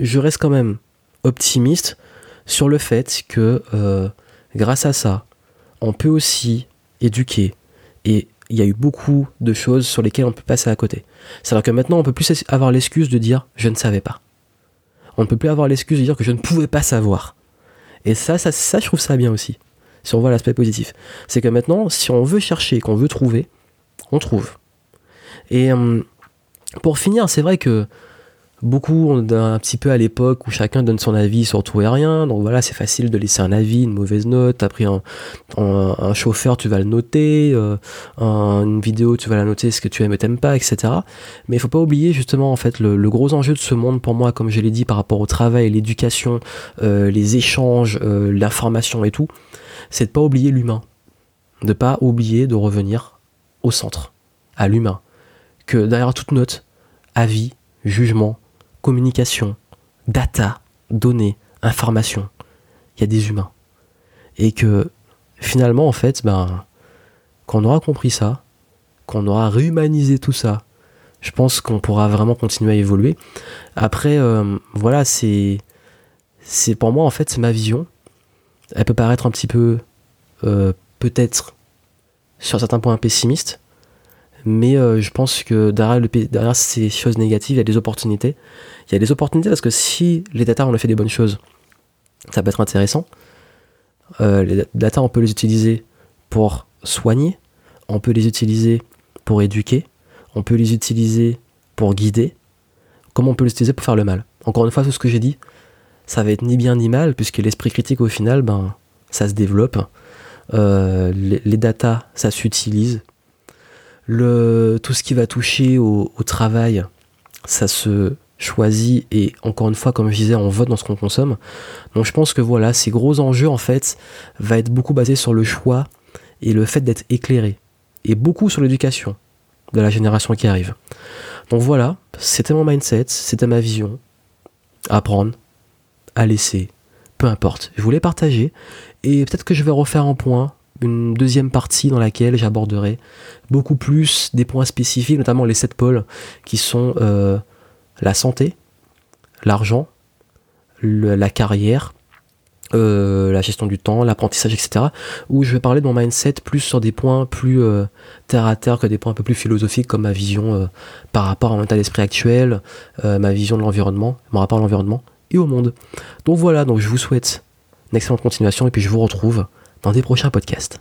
je reste quand même optimiste sur le fait que euh, grâce à ça, on peut aussi éduquer. Et il y a eu beaucoup de choses sur lesquelles on peut passer à côté. C'est-à-dire que maintenant, on peut plus avoir l'excuse de dire je ne savais pas. On ne peut plus avoir l'excuse de dire que je ne pouvais pas savoir. Et ça, ça, ça je trouve ça bien aussi. Si on voit l'aspect positif. C'est que maintenant, si on veut chercher, qu'on veut trouver, on trouve. Et hum, pour finir, c'est vrai que beaucoup, on un petit peu à l'époque où chacun donne son avis sur tout et rien. Donc voilà, c'est facile de laisser un avis, une mauvaise note. T'as pris un, chauffeur, tu vas le noter. Euh, une vidéo, tu vas la noter, ce que tu aimes et t'aimes pas, etc. Mais il faut pas oublier justement en fait le, gros enjeu de ce monde pour moi, comme je l'ai dit, par rapport au travail, l'éducation, euh, les échanges, euh, l'information et tout, c'est de pas oublier l'humain, de pas oublier de revenir au centre, à l'humain, que derrière toute note, avis, jugement, communication, data, données, information, il y a des humains. Et que finalement, en fait, ben, quand aura compris ça, qu'on aura réhumanisé tout ça, je pense qu'on pourra vraiment continuer à évoluer. Après, euh, voilà, c'est, c'est pour moi, en fait, c'est ma vision. Elle peut paraître un petit peu, euh, peut-être, sur certains points pessimiste, mais euh, je pense que derrière, ces choses négatives, il y a des opportunités. Il y a des opportunités parce que si les data, on a fait des bonnes choses, ça peut être intéressant. Euh, les data, on peut les utiliser pour soigner, on peut les utiliser pour éduquer, on peut les utiliser pour guider, comme on peut les utiliser pour faire le mal? Encore une fois, tout ce que j'ai dit, ça va être ni bien ni mal, puisque l'esprit critique, au final, ben, ça se développe. Euh, les, les datas, ça s'utilise, tout ce qui va toucher au, travail, ça se choisit et encore une fois, comme je disais, on vote dans ce qu'on consomme. Donc je pense que voilà, ces gros enjeux en fait va être beaucoup basé sur le choix et le fait d'être éclairé et beaucoup sur l'éducation de la génération qui arrive. Donc voilà, c'était mon mindset, c'était ma vision. Apprendre, à laisser, peu importe. Je voulais partager et peut-être que je vais refaire un point une deuxième partie dans laquelle j'aborderai beaucoup plus des points spécifiques, notamment les sept pôles qui sont euh, la santé, l'argent, la carrière, euh, la gestion du temps, l'apprentissage, etc. Où je vais parler de mon mindset plus sur des points plus euh, terre à terre que des points un peu plus philosophiques comme ma vision par rapport à mon état d'esprit actuel, ma vision de l'environnement, mon rapport à l'environnement et au monde. Donc voilà, donc je vous souhaite une excellente continuation et puis je vous retrouve dans des prochains podcasts.